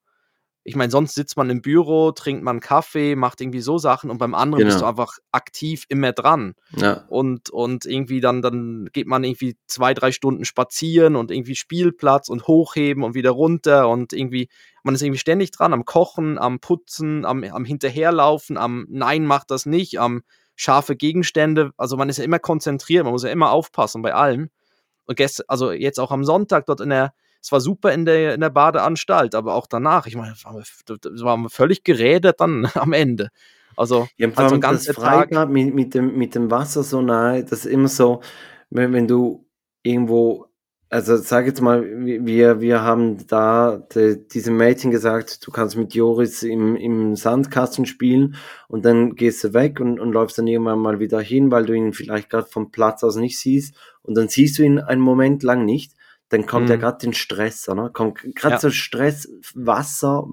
ich meine, sonst sitzt man im Büro, trinkt man Kaffee, macht irgendwie so Sachen und beim anderen genau. bist du genau. einfach aktiv immer dran. Ja. Und, und irgendwie dann, dann geht man irgendwie zwei, drei Stunden spazieren und irgendwie Spielplatz und hochheben und wieder runter und irgendwie, man ist irgendwie ständig dran, am Kochen, am Putzen, am, am Hinterherlaufen, am Nein, macht das nicht, am scharfe Gegenstände. Also man ist ja immer konzentriert, man muss ja immer aufpassen bei allem. Und gestern, also jetzt auch am Sonntag dort in der es war super in der, in der Badeanstalt, aber auch danach, ich meine, das war völlig gerädert dann am Ende. Also, ja, also ein ganzer Tag. Mit, mit, dem, mit dem Wasser so nahe, das ist immer so, wenn, wenn du irgendwo, also sag jetzt mal, wir, wir haben da de, diesem Mädchen gesagt, du kannst mit Joris im, im Sandkasten spielen und dann gehst du weg und, und läufst dann irgendwann mal wieder hin, weil du ihn vielleicht gerade vom Platz aus nicht siehst und dann siehst du ihn einen Moment lang nicht dann kommt mhm. ja gerade den Stress, oder? Kommt gerade ja. so Stress, Wasser,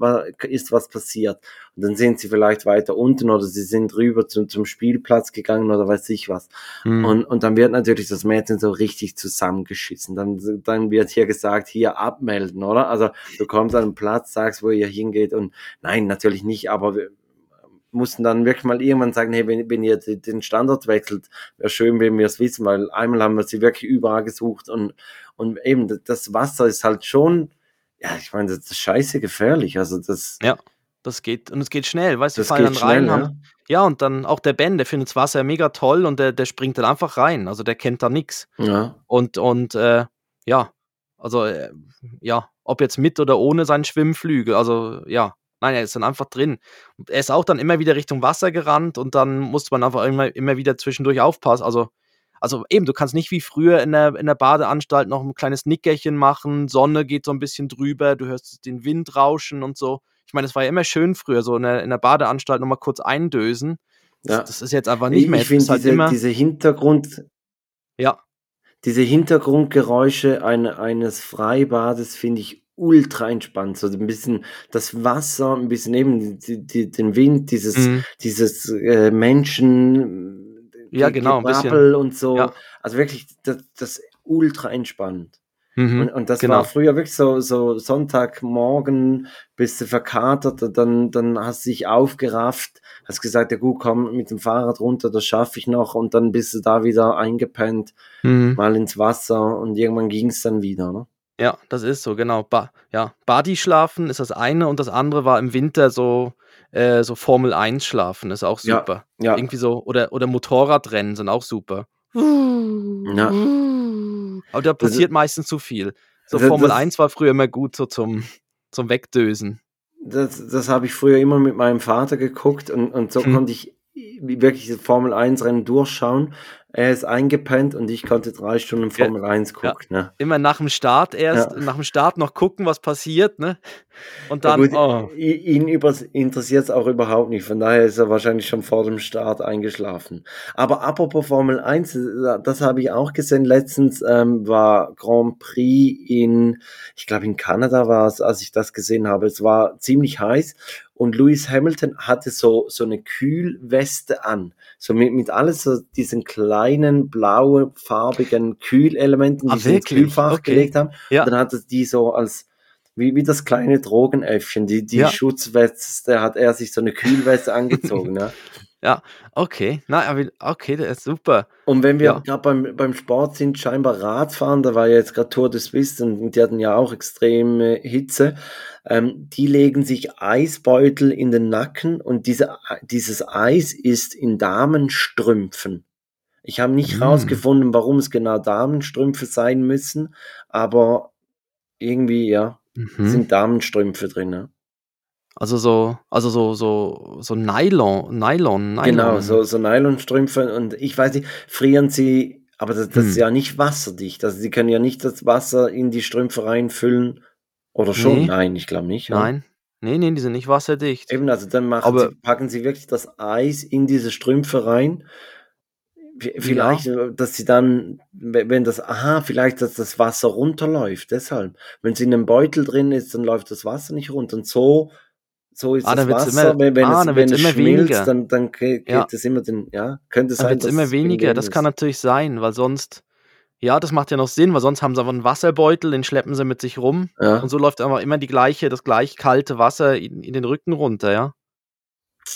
ist was passiert. Und dann sind sie vielleicht weiter unten oder sie sind rüber zum, zum Spielplatz gegangen oder weiß ich was. Mhm. Und, und dann wird natürlich das Mädchen so richtig zusammengeschissen. Dann, dann wird hier gesagt, hier abmelden, oder? Also du kommst an einen Platz, sagst, wo ihr hingeht und nein, natürlich nicht, aber wir, mussten dann wirklich mal irgendwann sagen, hey, wenn, wenn ihr den Standort wechselt, wäre schön, wenn wir es wissen, weil einmal haben wir sie wirklich überall gesucht und und eben, das Wasser ist halt schon, ja, ich meine, das ist scheiße gefährlich. Also das. Ja, das geht, und es geht schnell, weißt du, die fallen dann rein. Schnell, haben, ja. ja, und dann auch der Ben, der findet das Wasser mega toll und der, der springt dann einfach rein. Also der kennt da nichts. Ja. Und, und äh, ja, also äh, ja, ob jetzt mit oder ohne seinen Schwimmflügel, also ja, nein, er ist dann einfach drin. Und er ist auch dann immer wieder Richtung Wasser gerannt und dann musste man einfach immer, immer wieder zwischendurch aufpassen. Also also eben, du kannst nicht wie früher in der, in der Badeanstalt noch ein kleines Nickerchen machen, Sonne geht so ein bisschen drüber, du hörst den Wind rauschen und so. Ich meine, es war ja immer schön früher, so in der, in der Badeanstalt nochmal kurz eindösen. Ja. Das, das, ist jetzt einfach nicht mehr. Ich finde halt diese, immer, diese Hintergrund, ja. diese Hintergrundgeräusche ein, eines Freibades finde ich ultra entspannt. So ein bisschen das Wasser, ein bisschen eben die, die, den Wind, dieses, mhm. dieses äh, Menschen, ja, genau, bisschen. und so. Ja. Also wirklich, das, das ultra entspannt. Mhm, und, und, das genau. war früher wirklich so, so Sonntagmorgen, bist du verkatert, und dann, dann hast du dich aufgerafft, hast gesagt, ja gut, komm mit dem Fahrrad runter, das schaffe ich noch und dann bist du da wieder eingepennt, mhm. mal ins Wasser und irgendwann ging es dann wieder. Ne? Ja, das ist so, genau. Ba ja, Body schlafen ist das eine und das andere war im Winter so äh, so Formel 1 schlafen, ist auch super. Ja, ja. Irgendwie so, oder, oder Motorradrennen sind auch super. Ja. Aber da passiert das, meistens zu viel. So das, Formel das, 1 war früher immer gut so zum, zum Wegdösen. Das, das habe ich früher immer mit meinem Vater geguckt und, und so hm. konnte ich wirklich das Formel 1 Rennen durchschauen er ist eingepennt und ich konnte drei Stunden Formel ja, 1 gucken. Ja. Ne? Immer nach dem Start erst, ja. nach dem Start noch gucken, was passiert, ne? Und dann. Gut, oh. Ihn interessiert es auch überhaupt nicht, von daher ist er wahrscheinlich schon vor dem Start eingeschlafen. Aber apropos Formel 1, das habe ich auch gesehen. Letztens ähm, war Grand Prix in, ich glaube in Kanada war es, als ich das gesehen habe. Es war ziemlich heiß und Lewis Hamilton hatte so, so eine Kühlweste an. So mit, mit alles so diesen kleinen blauen, farbigen Kühlelementen, die ah, sie ins Kühlfach okay. gelegt haben. Ja. Und dann hat er die so als, wie, wie das kleine Drogenäffchen, die, die ja. Schutzweste, hat er sich so eine Kühlweste angezogen. ja. Ja, okay. Na, okay, der ist super. Und wenn wir ja. gerade beim, beim Sport sind, scheinbar Radfahren, da war ja jetzt gerade Tour de Suisse und die hatten ja auch extreme Hitze. Ähm, die legen sich Eisbeutel in den Nacken und diese, dieses Eis ist in Damenstrümpfen. Ich habe nicht hm. rausgefunden, warum es genau Damenstrümpfe sein müssen, aber irgendwie, ja, mhm. sind Damenstrümpfe drin. Ja. Also so, also so, so, so Nylon, Nylon, Nylon. Genau, so, so Nylonstrümpfe und ich weiß nicht, frieren sie, aber das, das hm. ist ja nicht wasserdicht. Also sie können ja nicht das Wasser in die Strümpfe reinfüllen. Oder schon? Nee. Nein, ich glaube nicht. Nein. Nee, nee, die sind nicht wasserdicht. Eben, also dann sie, packen sie wirklich das Eis in diese Strümpfe rein. Vielleicht, ja. Äh, dass sie dann, wenn das, aha, vielleicht, dass das Wasser runterläuft, deshalb. Wenn sie in einem Beutel drin ist, dann läuft das Wasser nicht runter. Und so so ist Ah, das Wasser, immer- wenn, wenn ah, es, dann wenn es immer schmilzt, weniger. dann, dann geht, Ja. es immer den, ja, könnte Dann sein, es dass immer es wegen weniger. Das kann natürlich sein, weil sonst, ja, das macht ja noch Sinn, weil sonst haben sie einfach einen Wasserbeutel, den schleppen sie mit sich rum Ja. und so läuft einfach immer die gleiche, das gleich kalte Wasser in, in den Rücken runter, ja.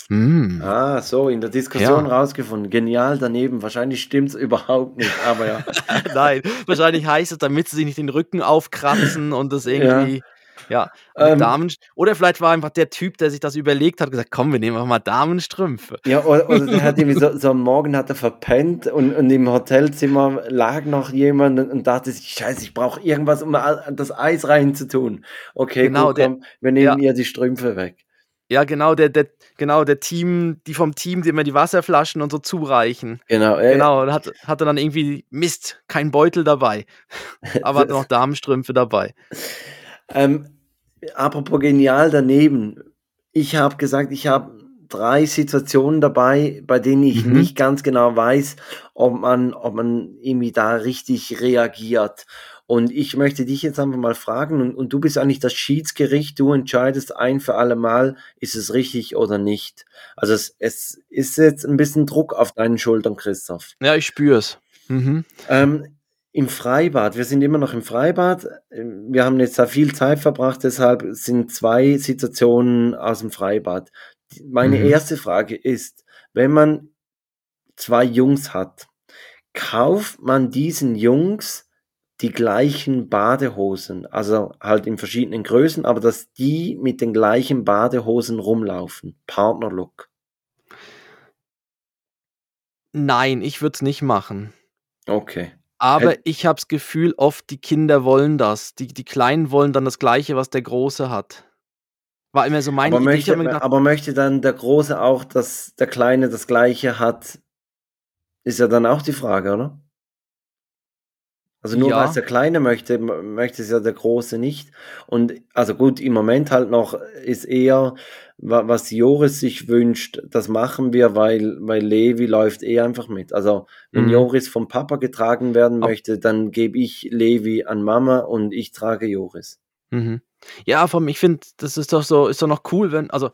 Hm. Ah, so, in der Diskussion Ja. rausgefunden. Genial daneben. Wahrscheinlich stimmt's überhaupt nicht, aber ja. Nein, wahrscheinlich heißt es, damit sie sich nicht den Rücken aufkratzen und das irgendwie, ja, mit Ähm. Damen. Oder vielleicht war einfach der Typ, der sich das überlegt hat, gesagt, komm, wir nehmen einfach mal Damenstrümpfe. Ja, oder, oder der hat irgendwie so, so am Morgen hat er verpennt und, und im Hotelzimmer lag noch jemand und, und dachte sich, scheiße, ich brauche irgendwas, um das Eis reinzutun. Okay, Genau, gut, der- komm, wir nehmen ja. ihr die Strümpfe weg. Ja, genau, der, der, genau, der Team, die vom Team, die immer die Wasserflaschen und so zureichen. Genau, äh, Genau, hat, hatte dann irgendwie, Mist, kein Beutel dabei. Aber hatte noch Damenstrümpfe dabei. Ähm, apropos genial daneben. Ich habe gesagt, ich habe drei Situationen dabei, bei denen ich Mhm. nicht ganz genau weiß, ob man, ob man irgendwie da richtig reagiert. Und ich möchte dich jetzt einfach mal fragen, und, und du bist eigentlich das Schiedsgericht, du entscheidest ein für alle Mal, ist es richtig oder nicht. Also es, es ist jetzt ein bisschen Druck auf deinen Schultern, Christoph. Ja, ich spür's. Mhm. Ähm, Im Freibad, wir sind immer noch im Freibad. Ähm, Wir haben jetzt da viel Zeit verbracht, deshalb sind zwei Situationen aus dem Freibad. Meine Mhm. erste Frage ist, wenn man zwei Jungs hat, kauft man diesen Jungs die gleichen Badehosen, also halt in verschiedenen Größen, aber dass die mit den gleichen Badehosen rumlaufen. Partnerlook. Nein, ich würde es nicht machen. Okay. Aber Hätt- ich habe das Gefühl, oft die Kinder wollen das. Die, die Kleinen wollen dann das Gleiche, was der Große hat. War immer so meine Aber Idee. Möchte, gedacht, aber möchte dann der Große auch, dass der Kleine das Gleiche hat? Ist ja dann auch die Frage, oder? Also nur Ja. weil es der Kleine möchte, möchte es ja der Große nicht. Und also gut, im Moment halt noch ist eher, was Joris sich wünscht, das machen wir, weil, weil Levi läuft eh einfach mit. Also wenn Mhm. Joris vom Papa getragen werden möchte, dann gebe ich Levi an Mama und ich trage Joris. Mhm. Ja, vom, ich finde, das ist doch so, ist doch noch cool, wenn, also,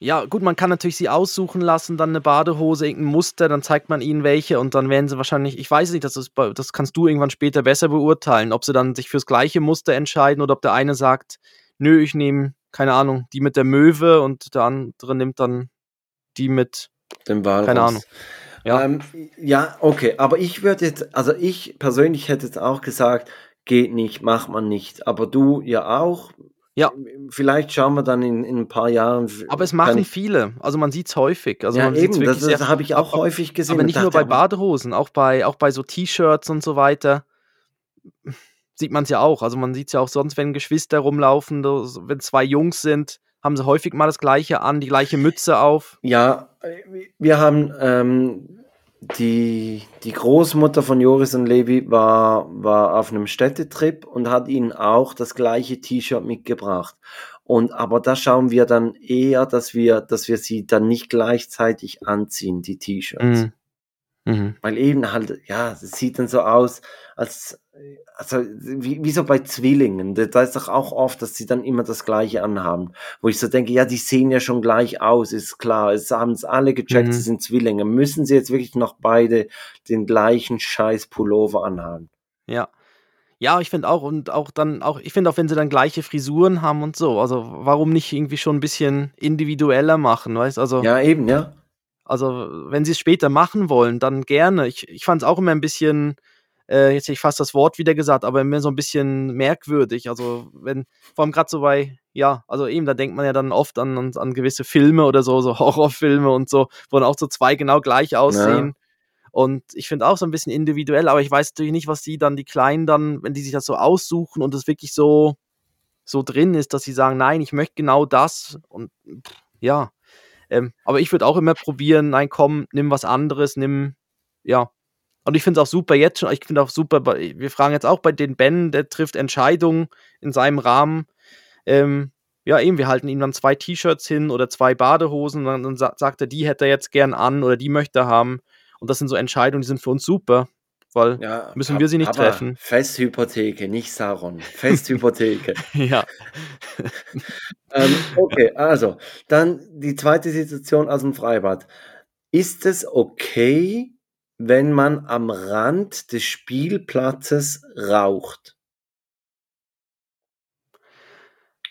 ja, gut, man kann natürlich sie aussuchen lassen, dann eine Badehose, irgendein Muster, dann zeigt man ihnen welche und dann werden sie wahrscheinlich, ich weiß nicht, das, ist, das kannst du irgendwann später besser beurteilen, ob sie dann sich fürs gleiche Muster entscheiden oder ob der eine sagt, nö, ich nehme, keine Ahnung, die mit der Möwe und der andere nimmt dann die mit, Den Walross. Keine Ahnung. Ja. Ähm, ja, okay, aber ich würde jetzt, also ich persönlich hätte jetzt auch gesagt, geht nicht, macht man nicht. Aber du ja auch. Ja. Vielleicht schauen wir dann in, in ein paar Jahren. aber es machen viele, also man sieht es häufig, also ja, man eben, das, das habe ich auch aber- häufig gesehen. aber nicht nur bei Badehosen, auch bei, auch bei so T-Shirts und so weiter sieht man es ja auch. Also man sieht es ja auch sonst, wenn Geschwister rumlaufen, wenn zwei Jungs sind, haben sie häufig mal das gleiche an, die gleiche Mütze auf. Ja, wir haben ähm, die, die Großmutter von Joris und Levi war, war auf einem Städtetrip und hat ihnen auch das gleiche T-Shirt mitgebracht. Und aber da schauen wir dann eher, dass wir, dass wir sie dann nicht gleichzeitig anziehen, die T-Shirts. Mhm. Mhm. Weil eben halt, ja, es sieht dann so aus, als, also wie, wie so bei Zwillingen. Da ist doch auch oft, dass sie dann immer das Gleiche anhaben. Wo ich so denke, ja, die sehen ja schon gleich aus, ist klar. Es haben es alle gecheckt, Mhm. sie sind Zwillinge. Müssen sie jetzt wirklich noch beide den gleichen scheiß Pullover anhaben? Ja. Ja, ich finde auch, und auch dann, auch, ich finde auch, wenn sie dann gleiche Frisuren haben und so, also warum nicht irgendwie schon ein bisschen individueller machen, weißt also. Ja, eben, ja. Also, wenn sie es später machen wollen, dann gerne. Ich, ich fand es auch immer ein bisschen, äh, jetzt hätte ich fast das Wort wieder gesagt, aber immer so ein bisschen merkwürdig. Also, wenn, vor allem gerade so bei, ja, also eben, da denkt man ja dann oft an, an, an gewisse Filme oder so, so Horrorfilme und so, wo dann auch so zwei genau gleich aussehen. Und ich finde auch so ein bisschen individuell, aber ich weiß natürlich nicht, was die dann, die Kleinen dann, wenn die sich das so aussuchen und es wirklich so, so drin ist, dass sie sagen, nein, ich möchte genau das und pff, ja. Ähm, aber ich würde auch immer probieren, nein, komm, nimm was anderes, nimm, ja. Und ich finde es auch super jetzt schon, ich finde auch super, wir fragen jetzt auch bei den Ben, der trifft Entscheidungen in seinem Rahmen. Ähm, ja, eben, wir halten ihm dann zwei T-Shirts hin oder zwei Badehosen, dann, dann sa sagt er, die hätte er jetzt gern an oder die möchte er haben. Und das sind so Entscheidungen, die sind für uns super. Weil Ja, müssen wir sie nicht Papa, treffen. Festhypotheke, nicht Saron. Festhypotheke. ja. ähm, okay, also, dann die zweite Situation aus dem Freibad. Ist es okay, wenn man am Rand des Spielplatzes raucht?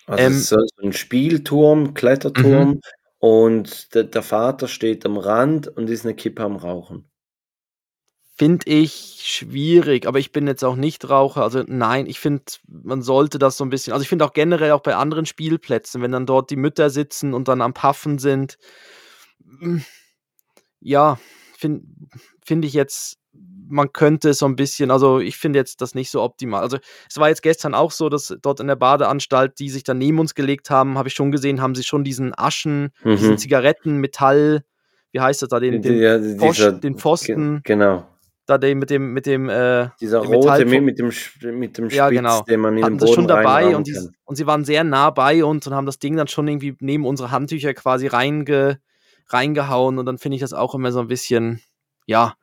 Also Ähm, es ist so ein Spielturm, Kletterturm Mhm. und der, der Vater steht am Rand und ist eine Kippe am Rauchen. Finde ich schwierig, aber ich bin jetzt auch nicht Raucher. Also nein, ich finde, man sollte das so ein bisschen also ich finde auch generell auch bei anderen Spielplätzen, wenn dann dort die Mütter sitzen und dann am Paffen sind, hm, ja, finde finde ich jetzt, man könnte so ein bisschen also ich finde jetzt das nicht so optimal. Also, es war jetzt gestern auch so, dass dort in der Badeanstalt, die sich dann neben uns gelegt haben, habe ich schon gesehen, haben sie schon diesen Aschen, diesen Mhm. Zigarettenmetall wie heißt das da, den den Ja, dieser, den Pfosten genau. Da den mit dem mit dem, äh Dieser dem rote Metall mit, dem, mit dem ja, Spitz, genau. den man in den Hatten sie Boden schon dabei und die und sie waren sehr nah bei uns und haben das Ding dann schon irgendwie neben unsere Handtücher quasi reinge reingehauen und dann finde ich das auch immer so ein bisschen, ja,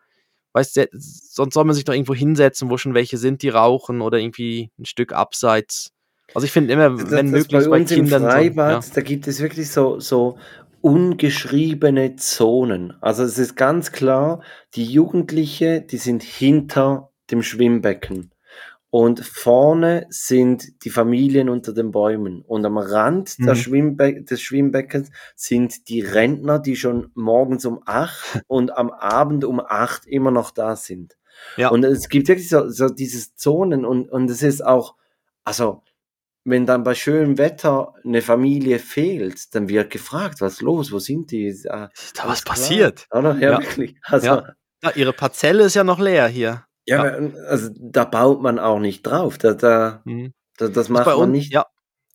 weißt du, sonst soll man sich doch irgendwo hinsetzen, wo schon welche sind, die rauchen oder irgendwie ein Stück abseits. Also, ich finde immer, Das, wenn das möglichst bei bei uns im Kindern so ja. Freibad, da gibt es wirklich so, so ungeschriebene Zonen. Also es ist ganz klar, die Jugendliche, die sind hinter dem Schwimmbecken. Und vorne sind die Familien unter den Bäumen. Und am Rand Mhm. Schwimmbe des Schwimmbeckens sind die Rentner, die schon morgens um acht und am Abend um acht immer noch da sind. Ja. Und es gibt wirklich so, so diese Zonen und, und es ist auch, also wenn dann bei schönem Wetter eine Familie fehlt, dann wird gefragt, was ist los, wo sind die? Ist, ah, da was passiert? Oder? Ja, Ja. wirklich. Also, Ja. Ja, ihre Parzelle ist ja noch leer hier. ja, Ja. also da baut man auch nicht drauf. Da, da, Mhm. da, das macht bei man uns nicht. ja.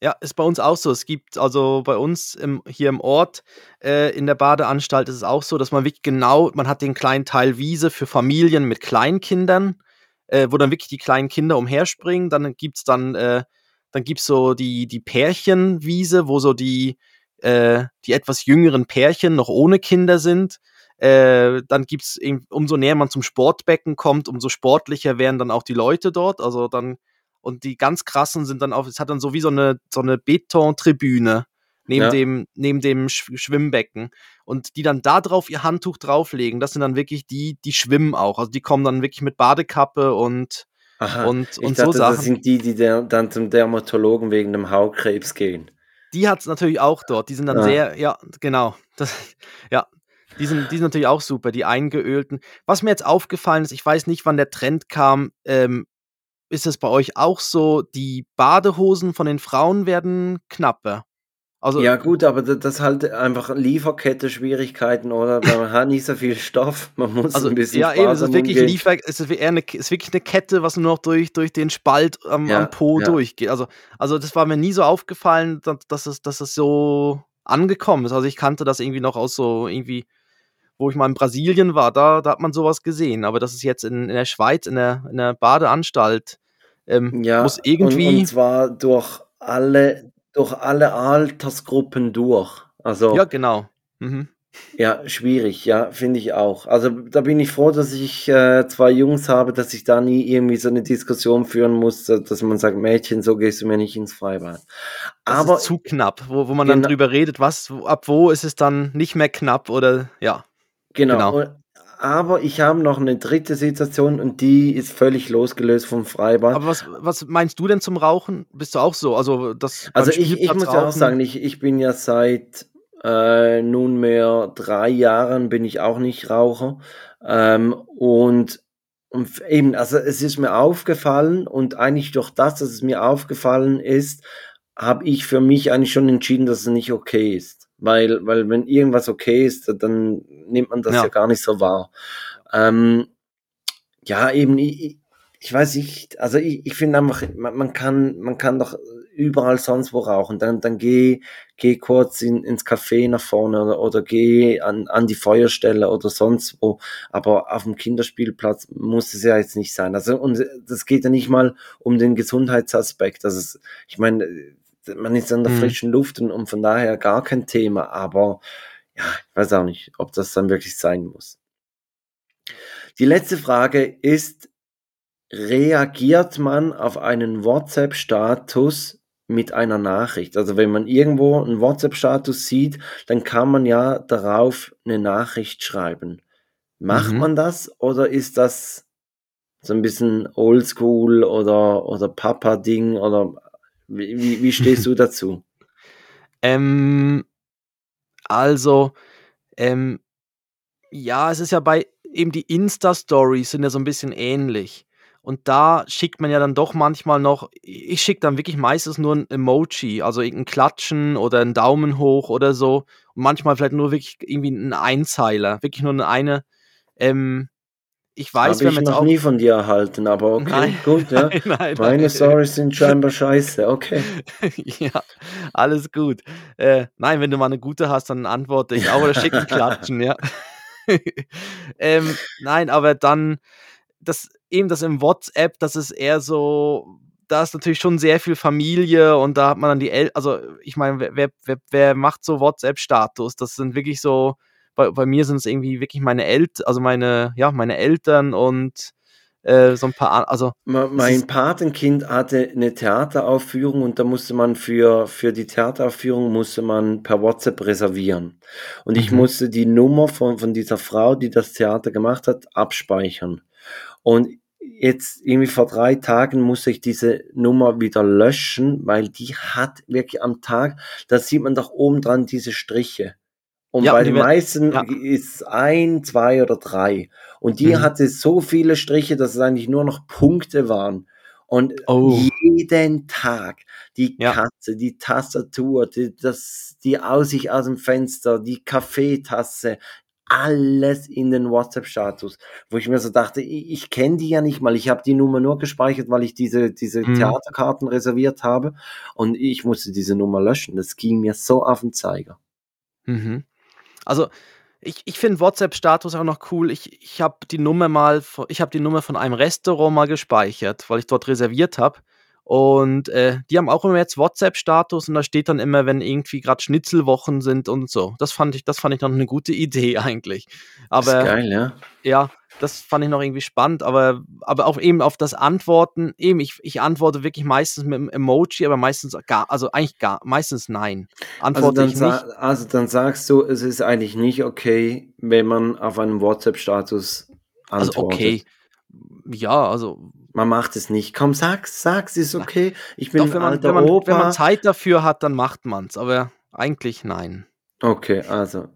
Ja, ist bei uns auch so. Es gibt also bei uns im hier im Ort, äh, in der Badeanstalt ist es auch so, dass man wirklich genau man hat den kleinen Teil Wiese für Familien mit Kleinkindern, äh, wo dann wirklich die kleinen Kinder umherspringen. Dann gibt's dann äh, dann gibt's so die die Pärchenwiese, wo so die äh, die etwas jüngeren Pärchen noch ohne Kinder sind. Äh, dann gibt's eben umso näher man zum Sportbecken kommt, umso sportlicher werden dann auch die Leute dort. Also, dann und die ganz krassen sind dann auch es hat dann so wie so eine so 'ne Betontribüne neben Ja. dem neben dem Schw Schwimmbecken. Und die dann da drauf ihr Handtuch drauflegen, das sind dann wirklich die, die schwimmen auch. Also, die kommen dann wirklich mit Badekappe und Aha, und und so dachte, das Sachen. sind die, die dann zum Dermatologen wegen dem Hautkrebs gehen. Die hat's natürlich auch dort. Die sind dann Ah. sehr ja, genau. Das ja, die sind die sind natürlich auch super, die eingeölten. Was mir jetzt aufgefallen ist, ich weiß nicht, wann der Trend kam, ähm, ist es bei euch auch so, die Badehosen von den Frauen werden knapper? Also Ja gut, aber da- das halt einfach Lieferkette-Schwierigkeiten, oder? Man hat nicht so viel Stoff, man muss Also, ein bisschen ja, eben, es ist wirklich. Liefer es ist eher 'ne K ist wirklich 'ne Kette, was nur noch durch durch den Spalt am Ja, am Po ja. durchgeht. Also also, das war mir nie so aufgefallen, da dass es dass es so angekommen ist. Also, ich kannte das irgendwie noch aus so irgendwie wo ich mal in Brasilien war, da da hat man so was gesehen. Aber das ist jetzt in in der Schweiz, in der in der Badeanstalt, ähm, Ja, muss und, irgendwie und zwar durch alle, durch alle Altersgruppen durch. Also ja, genau. Mhm. Ja, schwierig, ja, finde ich auch. Also da bin ich froh, dass ich äh, zwei Jungs habe, dass ich da nie irgendwie so eine Diskussion führen muss, dass man sagt, Mädchen, so gehst du mir nicht ins Freibad. Aber zu knapp, wo wo man dann Gena- drüber redet, was ab wo ist es dann nicht mehr knapp oder ja. genau, genau. Aber ich habe noch eine dritte Situation und die ist völlig losgelöst vom Freibad. Aber was was meinst du denn zum Rauchen? Bist du auch so? Also, das Also ich, ich muss ja auch sagen, ich, ich bin ja seit äh, nunmehr drei Jahren bin ich auch nicht Raucher. Ähm, und, und eben, also es ist mir aufgefallen und eigentlich durch das, dass es mir aufgefallen ist, habe ich für mich eigentlich schon entschieden, dass es nicht okay ist. Weil, weil wenn irgendwas okay ist, dann nimmt man das ja, Ja. gar nicht so wahr. Ähm, ja, eben, ich, ich weiß nicht, also ich, ich finde einfach, man, man kann, man kann doch überall sonst wo rauchen. Dann, dann geh, geh kurz in, ins Café nach vorne oder, oder geh an, an die Feuerstelle oder sonst wo. Aber auf dem Kinderspielplatz muss es ja jetzt nicht sein. Also, und das geht ja nicht mal um den Gesundheitsaspekt. Also, es- ich meine, man ist an der Mhm. frischen Luft und, und von daher gar kein Thema. Aber ja, ich weiß auch nicht, ob das dann wirklich sein muss. Die letzte Frage ist reagiert man auf einen WhatsApp-Status mit einer Nachricht. Also wenn man irgendwo einen WhatsApp-Status sieht, dann kann man ja darauf eine Nachricht schreiben. Macht Mhm. man das oder ist das so ein bisschen oldschool oder, oder Papa-Ding oder wie, wie, stehst du dazu? Ähm, also, ähm, ja, es ist ja bei eben die Insta-Stories sind ja so ein bisschen ähnlich. Und da schickt man ja dann doch manchmal noch, ich schicke dann wirklich meistens nur ein Emoji, also irgendein Klatschen oder einen Daumen hoch oder so. Und manchmal vielleicht nur wirklich irgendwie ein Einzeiler, wirklich nur eine ähm, ich weiß, Habe ich jetzt noch auch. nie von dir erhalten, aber okay, Nein. gut, ja. Nein, nein, Meine. Stories sind scheinbar scheiße, okay. ja, alles gut. Äh, nein, wenn du mal eine gute hast, dann antworte ich auch oder schick ein Klatschen, ja. ähm, nein, aber dann, das eben das im WhatsApp, das ist eher so, da ist natürlich schon sehr viel Familie und da hat man dann die El also ich meine, wer, wer, wer macht so WhatsApp-Status? Das sind wirklich so, bei, bei mir sind es irgendwie wirklich meine Eltern, also meine, ja, meine Eltern und äh, so ein paar, also Mein Patenkind hatte eine Theateraufführung und da musste man für, für die Theateraufführung musste man per WhatsApp reservieren. Und ich mhm, musste die Nummer von, von dieser Frau, die das Theater gemacht hat, abspeichern. Und jetzt irgendwie vor drei Tagen musste ich diese Nummer wieder löschen, weil die hat wirklich am Tag, da sieht man doch oben dran diese Striche. Und ja, bei den meisten ja, ist ein, zwei oder drei. Und die mhm. hatte so viele Striche, dass es eigentlich nur noch Punkte waren. Und Oh, jeden Tag die ja, Katze, die Tastatur, die, das, die Aussicht aus dem Fenster, die Kaffeetasse, alles in den WhatsApp-Status, wo ich mir so dachte, ich, ich kenne die ja nicht mal. Ich habe die Nummer nur gespeichert, weil ich diese, diese mhm. Theaterkarten reserviert habe und ich musste diese Nummer löschen. Das ging mir so auf den Zeiger. Mhm. Also ich, ich finde WhatsApp-Status auch noch cool. Ich, ich habe die Nummer mal, ich habe die Nummer von einem Restaurant mal gespeichert, weil ich dort reserviert habe. Und äh, die haben auch immer jetzt WhatsApp-Status und da steht dann immer, wenn irgendwie gerade Schnitzelwochen sind und so. Das fand ich, das fand ich noch eine gute Idee eigentlich. Das ist Aber geil, ja. ja, das fand ich noch irgendwie spannend, aber, aber auch eben auf das Antworten, eben, ich, ich antworte wirklich meistens mit einem Emoji, aber meistens gar, also eigentlich gar, meistens nein. Also Antworte dann, ich nicht. also dann sagst du, es ist eigentlich nicht okay, wenn man auf einen WhatsApp-Status Also antwortet. okay, ja, also Man macht es nicht. Komm, sag's, sag's, ist okay. Ich bin doch, wenn man, alter wenn man, wenn man. Zeit dafür hat, dann macht man's, aber eigentlich nein. Okay, also.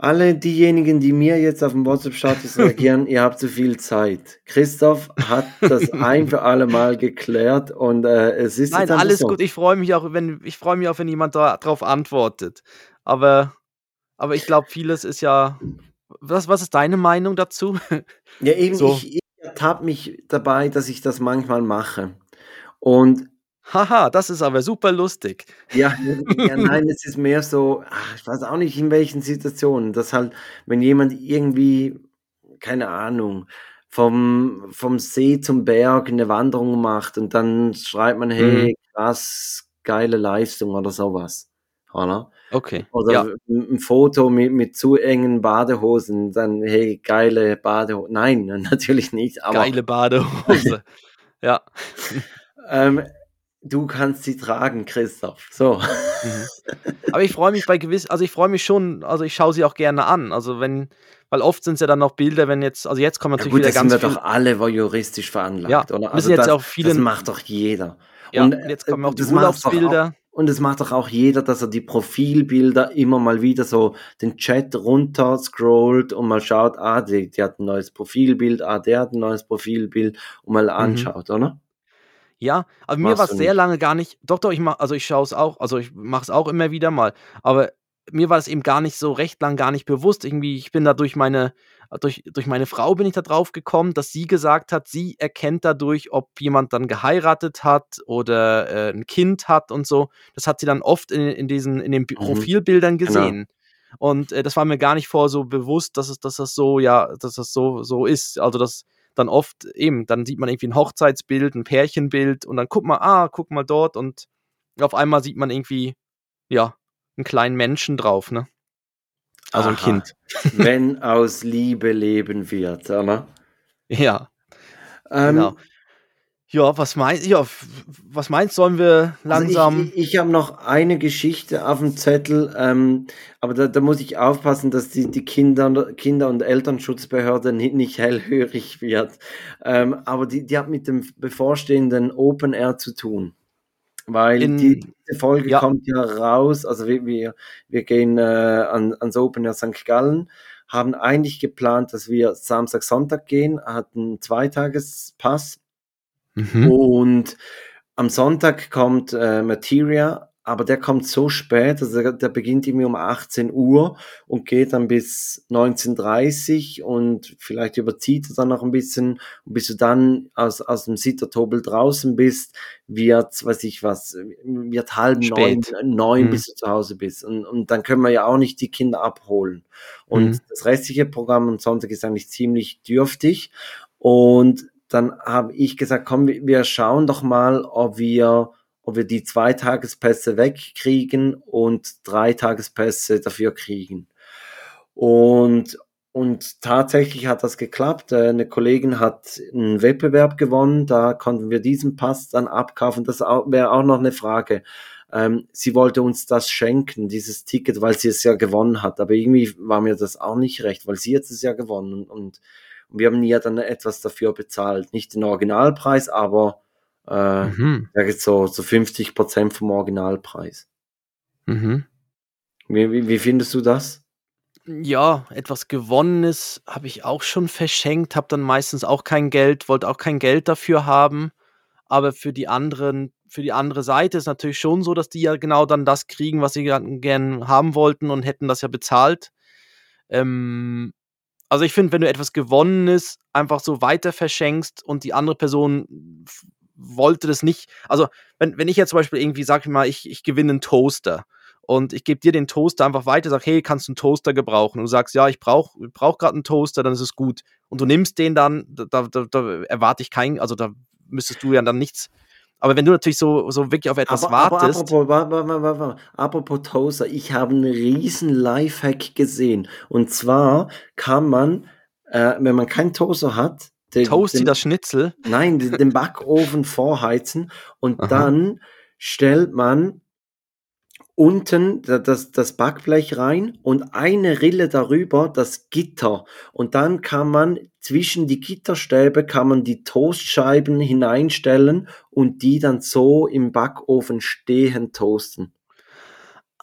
Alle diejenigen, die mir jetzt auf den WhatsApp-Status reagieren, ihr habt zu viel Zeit. Christoph hat das ein für alle Mal geklärt und äh, es ist Nein, alles so. gut. Ich freue mich auch, wenn ich freue mich auch, wenn jemand darauf antwortet. Aber, aber ich glaube, vieles ist ja. Was, was ist deine Meinung dazu? Ja, eben, So, ich, ich ertappe mich dabei, dass ich das manchmal mache. Und haha, das ist aber super lustig. Ja, ja, nein, es ist mehr so, ach, ich weiß auch nicht in welchen Situationen, dass halt, wenn jemand irgendwie, keine Ahnung, vom, vom See zum Berg eine Wanderung macht und dann schreibt man, Mhm. hey, krass, geile Leistung oder sowas. Oder? Okay, Oder ja. ein ein Foto mit, mit zu engen Badehosen, dann, hey, geile Badehosen. Nein, natürlich nicht, aber Geile Badehose. Ja. ähm, du kannst sie tragen, Christoph. So. Mhm. Aber ich freue mich bei gewiss, also ich freue mich schon, also ich schaue sie auch gerne an. Also wenn, weil oft sind es ja dann noch Bilder, wenn jetzt, also jetzt kommen Ja natürlich gut, wieder da sind ganz wir doch alle voyeuristisch Ja, veranlagt, oder? müssen Also jetzt das, auch das viele, macht doch jeder. ja, Und jetzt äh, kommen auch die das Urlaubsbilder. und es macht doch auch jeder, dass er die Profilbilder immer mal wieder so den Chat runter scrollt und mal schaut, ah, die, die hat ein neues Profilbild, ah, der hat ein neues Profilbild und mal Mhm. anschaut, oder? Ja, aber mir war es sehr nicht. lange gar nicht, doch, doch, ich mach, also ich schaue es auch, also ich mache es auch immer wieder mal, aber mir war es eben gar nicht so recht lang gar nicht bewusst. Irgendwie, ich bin da durch meine, durch, durch meine Frau bin ich da drauf gekommen, dass sie gesagt hat, sie erkennt dadurch, ob jemand dann geheiratet hat oder äh, ein Kind hat und so. Das hat sie dann oft in, in diesen, in den Mhm. Profilbildern Genau. gesehen. Und äh, das war mir gar nicht vor so bewusst, dass es, dass das so, ja, dass das so, so ist. Also das dann oft eben, dann sieht man irgendwie ein Hochzeitsbild, ein Pärchenbild und dann guck mal, ah, guck mal dort und auf einmal sieht man irgendwie, ja, einen kleinen Menschen drauf, ne? Also ein Aha. Kind. Wenn aus Liebe leben wird, oder? Ja. Ähm, Genau. Ja, was meinst ja, was meinst sollen wir langsam Also ich, ich habe noch eine Geschichte auf dem Zettel, ähm, aber da, da muss ich aufpassen, dass die, die Kinder, Kinder- und Elternschutzbehörde nicht, nicht hellhörig wird. Ähm, aber die, die hat mit dem bevorstehenden Open Air zu tun. Weil In- die, diese Folge ja. kommt ja raus, also wir, wir, wir gehen äh, an, ans Open Air St. Gallen, haben eigentlich geplant, dass wir Samstag, Sonntag gehen, hatten Zweitagespass Mhm. und am Sonntag kommt äh, Materia, aber der kommt so spät, also der, der beginnt irgendwie um 18 Uhr und geht dann bis 19.30 und vielleicht überzieht er dann noch ein bisschen. Und bis du dann aus, aus dem Sittertobel draußen bist, wird, weiß ich was, wird halb neun, Spät. neun Mhm. bis du zu Hause bist. Und, und dann können wir ja auch nicht die Kinder abholen. Und Mhm. das restliche Programm am Sonntag ist eigentlich ziemlich dürftig. Und dann habe ich gesagt, komm, wir- schauen doch mal, ob wir, ob wir die zwei Tagespässe wegkriegen und drei Tagespässe dafür kriegen. Und, und tatsächlich hat das geklappt. Äh, Eine Kollegin hat einen Wettbewerb gewonnen, da konnten wir diesen Pass dann abkaufen. Das wäre auch noch eine Frage. Ähm, sie wollte uns das schenken, dieses Ticket, weil sie es ja gewonnen hat. Aber irgendwie war mir das auch nicht recht, weil sie hat es ja gewonnen und, und wir haben ja dann etwas dafür bezahlt. Nicht den Originalpreis, aber äh, Mhm. so, so 50 Prozent vom Originalpreis. Mhm. Wie, wie, wie findest du das? Ja, etwas Gewonnenes habe ich auch schon verschenkt, habe dann meistens auch kein Geld, wollte auch kein Geld dafür haben. Aber für die anderen, für die andere Seite ist natürlich schon so, dass die ja genau dann das kriegen, was sie gern, gern haben wollten und hätten das ja bezahlt. Ähm, also ich finde, wenn du etwas Gewonnenes einfach so weiter verschenkst und die andere Person wollte das nicht, also wenn, wenn ich jetzt zum Beispiel irgendwie, sag ich mal, ich, ich gewinne einen Toaster und ich gebe dir den Toaster einfach weiter, sag, hey, kannst du einen Toaster gebrauchen? Und du sagst, ja, ich brauche brauch gerade einen Toaster, dann ist es gut. Und du nimmst den dann, da, da, da, da erwarte ich keinen, also da müsstest du ja dann nichts. Aber wenn du natürlich so, so wirklich auf etwas Aber, aber wartest, apropos, wa- wa- wa- wa- wa- apropos Toaster, ich habe einen riesen Lifehack gesehen. Und zwar kann man, äh, wenn man keinen Toaster hat, den, Toasty den, das Schnitzel. nein, den, den Backofen vorheizen und Aha. dann stellt man unten da- das, das Backblech rein und eine Rille darüber das Gitter. Und dann kann man zwischen die Gitterstäbe kann man die Toastscheiben hineinstellen und die dann so im Backofen stehen toasten.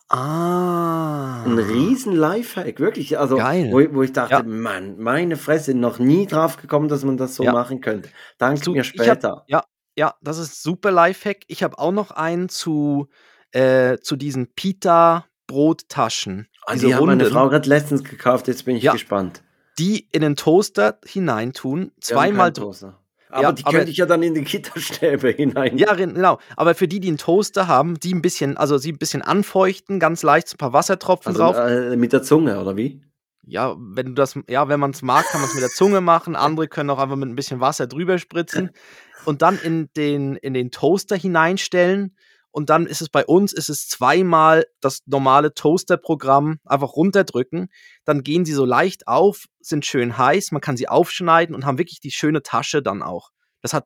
Ah. Ein riesen Lifehack, wirklich. Also, Geil. wo, ich- wo ich dachte, Ja. Mann, meine Fresse, noch nie drauf gekommen, dass man das so Ja. machen könnte. Dank Zu- mir ich hab- später. Ja, ja, das ist super Lifehack. Ich habe auch noch einen zu, äh, zu diesen Pita-Brottaschen. Diese die hat meine Frau gerade letztens gekauft, jetzt bin ich Ja. gespannt. die in den Toaster hineintun, haben zweimal Toaster. Aber Ja, die aber- könnte ich ja dann in die Gitterstäbe hinein. Ja, genau. Aber für die, die einen Toaster haben, die ein bisschen, also sie ein bisschen anfeuchten, ganz leicht, so ein paar Wassertropfen Also drauf. äh, mit der Zunge, oder wie? Ja, wenn du das, ja, wenn man es mag, kann man es mit der Zunge machen. Andere können auch einfach mit ein bisschen Wasser drüber spritzen und dann in den, in den Toaster hineinstellen. Und dann ist es bei uns, ist es zweimal das normale Toaster-Programm einfach runterdrücken. Dann gehen sie so leicht auf, sind schön heiß, man kann sie aufschneiden und haben wirklich die schöne Tasche dann auch. Das hat,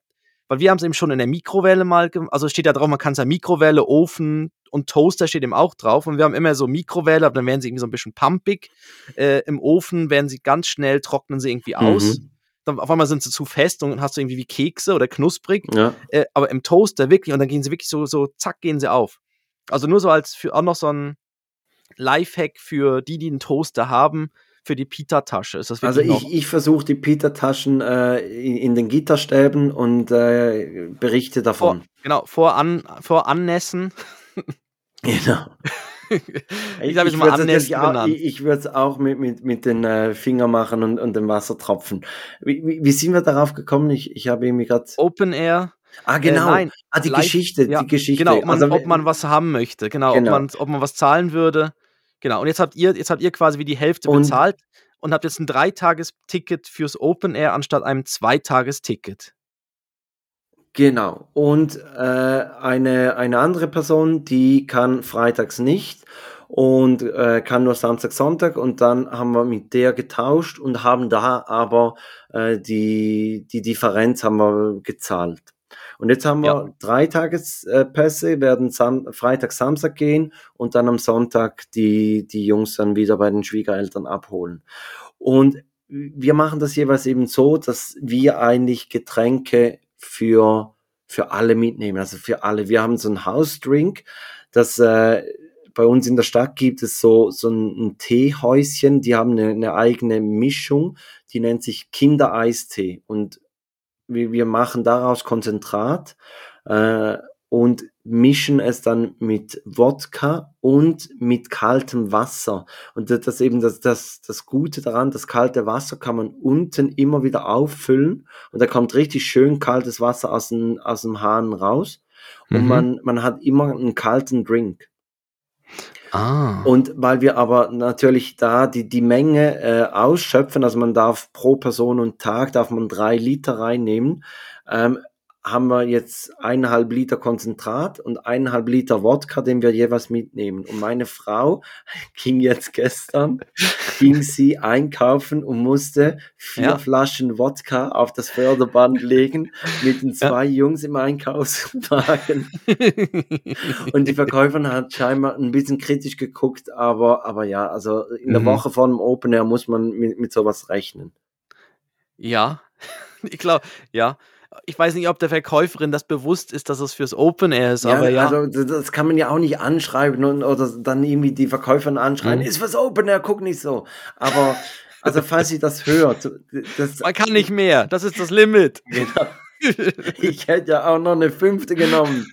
weil wir haben es eben schon in der Mikrowelle mal, gem- also steht da drauf, man kann es ja Mikrowelle, Ofen und Toaster steht eben auch drauf. Und wir haben immer so Mikrowelle, aber dann werden sie irgendwie so ein bisschen pumpig. Äh, Im Ofen werden sie ganz schnell, trocknen sie irgendwie aus. Mhm. Dann auf einmal sind sie zu fest und hast du irgendwie wie Kekse oder knusprig. Ja. Äh, aber im Toaster wirklich, und dann gehen sie wirklich so, so, zack, gehen sie auf. Also nur so als für auch noch so ein Lifehack für die, die einen Toaster haben, für die Pita-Tasche. Ist das Also ich, ich versuche die Peter-Taschen äh, in, in den Gitterstäben und äh, berichte Vor, davon. genau, vor, an, vor Annässen. Genau. ich habe jetzt mal auch, genannt. ich, ich würde es auch mit, mit, mit den äh, Fingern machen und, und dem Wassertropfen. Wie, wie, wie sind wir darauf gekommen? Ich, ich habe irgendwie gerade. Open Air. Ah, genau. Äh, nein, ah, die live- Geschichte, ja, die Geschichte. Genau, ob man, also, ob man was haben möchte. Genau, Genau. Ob, man, ob man was zahlen würde. Genau. Und jetzt habt ihr, jetzt habt ihr quasi wie die Hälfte Und- bezahlt und habt jetzt ein Dreitagesticket fürs Open Air anstatt einem Zweitagesticket. Genau. Und äh, eine, eine andere Person, die kann freitags nicht. und äh, kann nur Samstag, Sonntag und dann haben wir mit der getauscht und haben da aber äh, die, die Differenz haben wir gezahlt. Und jetzt haben wir Ja. drei Tagespässe, werden Sam Freitag, Samstag gehen und dann am Sonntag die, die Jungs dann wieder bei den Schwiegereltern abholen. Und wir machen das jeweils eben so, dass wir eigentlich Getränke für, für alle mitnehmen, also für alle. Wir haben so ein Hausdrink, das äh, bei uns in der Stadt gibt es so, so ein, ein Teehäuschen, die haben eine, eine eigene Mischung, die nennt sich Kindereistee. Und wir, wir machen daraus Konzentrat äh, und mischen es dann mit Wodka und mit kaltem Wasser. Und das, das eben das, das, das Gute daran, das kalte Wasser kann man unten immer wieder auffüllen und da kommt richtig schön kaltes Wasser aus dem, aus dem Hahn raus. Und Mhm. man, man hat immer einen kalten Drink. Ah. Und weil wir aber natürlich da die, die Menge äh, ausschöpfen, also man darf pro Person und Tag darf man drei Liter reinnehmen, ähm, haben wir jetzt eineinhalb Liter Konzentrat und eineinhalb Liter Wodka, den wir jeweils mitnehmen. Und meine Frau ging jetzt gestern, ging sie einkaufen und musste vier Ja. Flaschen Wodka auf das Förderband legen mit den Ja. zwei Jungs im Einkaufswagen. Und die Verkäuferin hat scheinbar ein bisschen kritisch geguckt, aber, aber ja, also in der Mhm. Woche vor dem Open Air muss man mit, mit sowas rechnen. Ja, ich glaube, ja. Ich weiß nicht, ob der Verkäuferin das bewusst ist, dass es fürs Open Air ist, aber ja. Also das- kann man ja auch nicht anschreiben und, oder dann irgendwie die Verkäuferin anschreiben, Mhm. ist was Open Air, guck nicht so. Aber also falls sie das hört, das, Man kann nicht mehr. Das ist das Limit. Genau. Ich hätte ja auch noch eine fünfte genommen.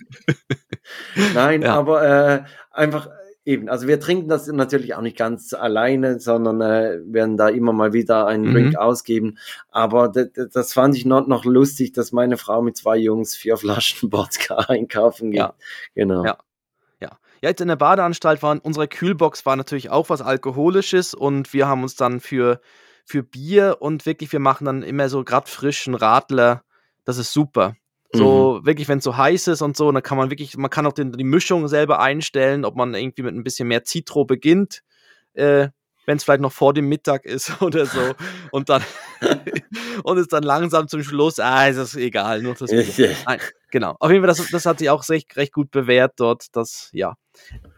Nein, Ja. aber äh, einfach eben, also wir trinken das natürlich auch nicht ganz alleine, sondern äh, werden da immer mal wieder einen Mhm. Drink ausgeben. Aber das fand ich noch, noch lustig, dass meine Frau mit zwei Jungs vier Flaschen Wodka einkaufen geht. Ja. Genau. Ja. Ja, jetzt in der Badeanstalt waren unsere Kühlbox war natürlich auch was Alkoholisches und wir haben uns dann für, für Bier und wirklich, wir machen dann immer so grad frischen Radler. Das ist super. So wirklich, wenn es so heiß ist und so, dann kann man wirklich, man kann auch den, die Mischung selber einstellen, ob man irgendwie mit ein bisschen mehr Zitro beginnt, äh, wenn es vielleicht noch vor dem Mittag ist oder so. Und dann und es dann langsam zum Schluss, ah, ist das egal, nur das. Nein, genau. Auf jeden Fall, das, das hat sich auch recht, recht gut bewährt dort. Das, ja.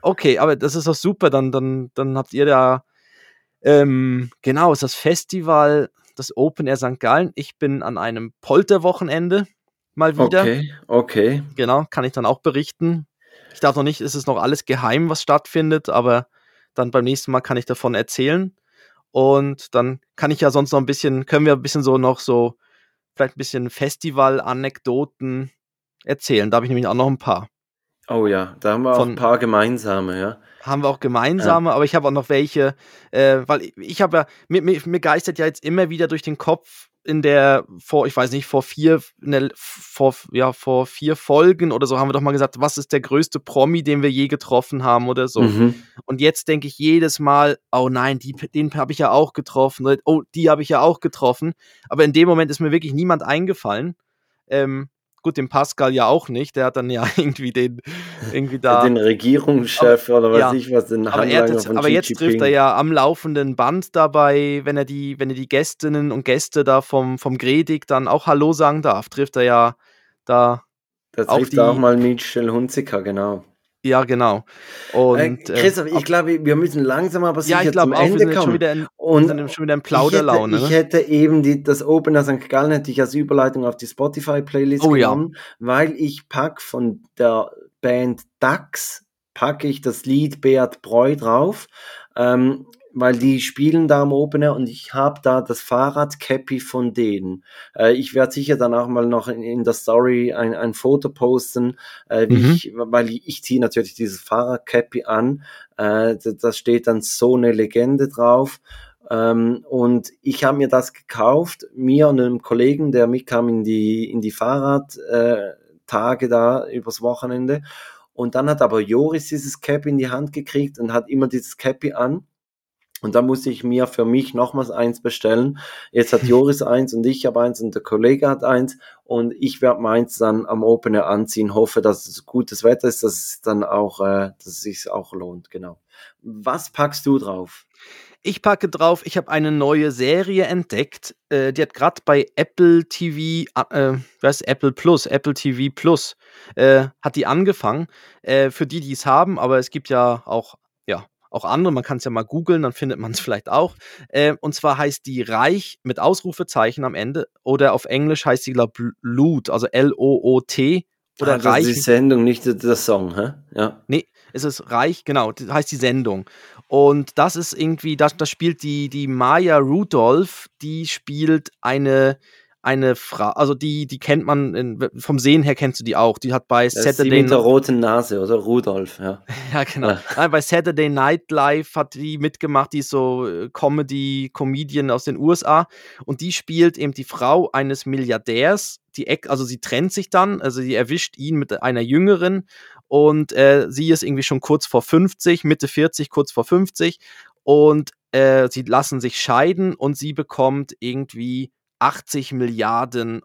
Okay, aber das ist doch super. Dann, dann, dann habt ihr da, ähm, genau, ist das Festival, das Open Air St. Gallen. Ich bin an einem Polterwochenende mal wieder. Okay, okay. Genau, kann ich dann auch berichten. Ich darf noch nicht, es ist noch alles geheim, was stattfindet, aber dann beim nächsten Mal kann ich davon erzählen. Und dann kann ich ja sonst noch ein bisschen, können wir ein bisschen so noch so, vielleicht ein bisschen Festival-Anekdoten erzählen. Da habe ich nämlich auch noch ein paar. Oh ja, da haben wir auch Von- ein paar gemeinsame, ja. Haben wir auch gemeinsame, aber ich habe auch noch welche, äh, weil ich, ich habe ja, mir, mir, mir geistert ja jetzt immer wieder durch den Kopf in der, vor, ich weiß nicht, vor vier, der, vor, ja, vor vier Folgen oder so haben wir doch mal gesagt, was ist der größte Promi, den wir je getroffen haben oder so. Mhm. Und jetzt denke ich jedes Mal, oh nein, die, den habe ich ja auch getroffen. Oh, die habe ich ja auch getroffen. Aber in dem Moment ist mir wirklich niemand eingefallen. Ähm, gut, dem Pascal ja auch nicht. Der hat dann ja irgendwie den, irgendwie da. Den Regierungschef oder weiß ja. ich was, den aber, er, von aber jetzt trifft er ja am laufenden Band dabei, wenn er die, wenn er die Gästinnen und Gäste da vom, vom Gredig dann auch Hallo sagen darf, trifft er ja da, Da auch trifft die- auch mal Michel Hunziker, genau. Ja genau. Und äh, Christoph, ich glaube, wir müssen langsam aber sicher ja, ich glaube zum auch, wir Ende schon kommen. wieder in, Und sind schon wieder in Plauderlaune. Ich ne? hätte, ich hätte eben die, das Opener St. Gallen hätte ich als Überleitung auf die Spotify-Playlist Oh ja. genommen, weil ich pack von der Band Dax packe ich das Lied Beat Breu drauf, ähm, weil die spielen da am Opener und ich habe da das Fahrradcappy von denen. Äh, ich werde sicher dann auch mal noch in, in der Story ein, ein Foto posten, äh, Mhm. ich, weil ich, ich ziehe natürlich dieses Fahrradcappy an. Äh, da, da steht dann so eine Legende drauf. Ähm, und ich habe mir das gekauft, mir und einem Kollegen, der mitkam in die, in die Fahrradtage äh, da übers Wochenende. Und dann hat aber Joris dieses Cap in die Hand gekriegt und hat immer dieses Cappy an. Und da muss ich mir für mich nochmals eins bestellen. Jetzt hat Joris eins und ich habe eins und der Kollege hat eins und ich werde meins dann am Open Air anziehen. Hoffe, dass es gutes Wetter ist, dass es dann auch, äh, dass es sich auch lohnt. Genau. Was packst du drauf? Ich packe drauf, ich habe eine neue Serie entdeckt. Äh, die hat gerade bei Apple TV, äh, was Apple Plus, Apple TV Plus, äh, hat die angefangen. Äh, für die, die es haben, aber es gibt ja auch, auch andere. Man kann es ja mal googeln, dann findet man es vielleicht auch. Äh, und zwar heißt die Reich mit Ausrufezeichen am Ende oder auf Englisch heißt sie, glaube ich, Loot, also L-O-O-T oder ah, das Reich. ist die Sendung, nicht der Song, hä? Ja. Nee, es ist Reich, genau, das heißt die Sendung. Und das ist irgendwie, das, das spielt die, die Maya Rudolph, die spielt eine, eine Frau, also die, die kennt man, in, vom Sehen her kennst du die auch. Die hat bei Das Saturday die mit der roten Nase, oder? Rudolf, ja. ja, genau. Ja. Nein, bei Saturday Night Live hat die mitgemacht, die ist so äh, Comedy-Comedian aus den USA. Und die spielt eben die Frau eines Milliardärs. Die Eck, also sie trennt sich dann, also sie erwischt ihn mit einer Jüngeren und äh, sie ist irgendwie schon kurz vor 50, Mitte 40, kurz vor 50. Und äh, sie lassen sich scheiden und sie bekommt irgendwie 80 Milliarden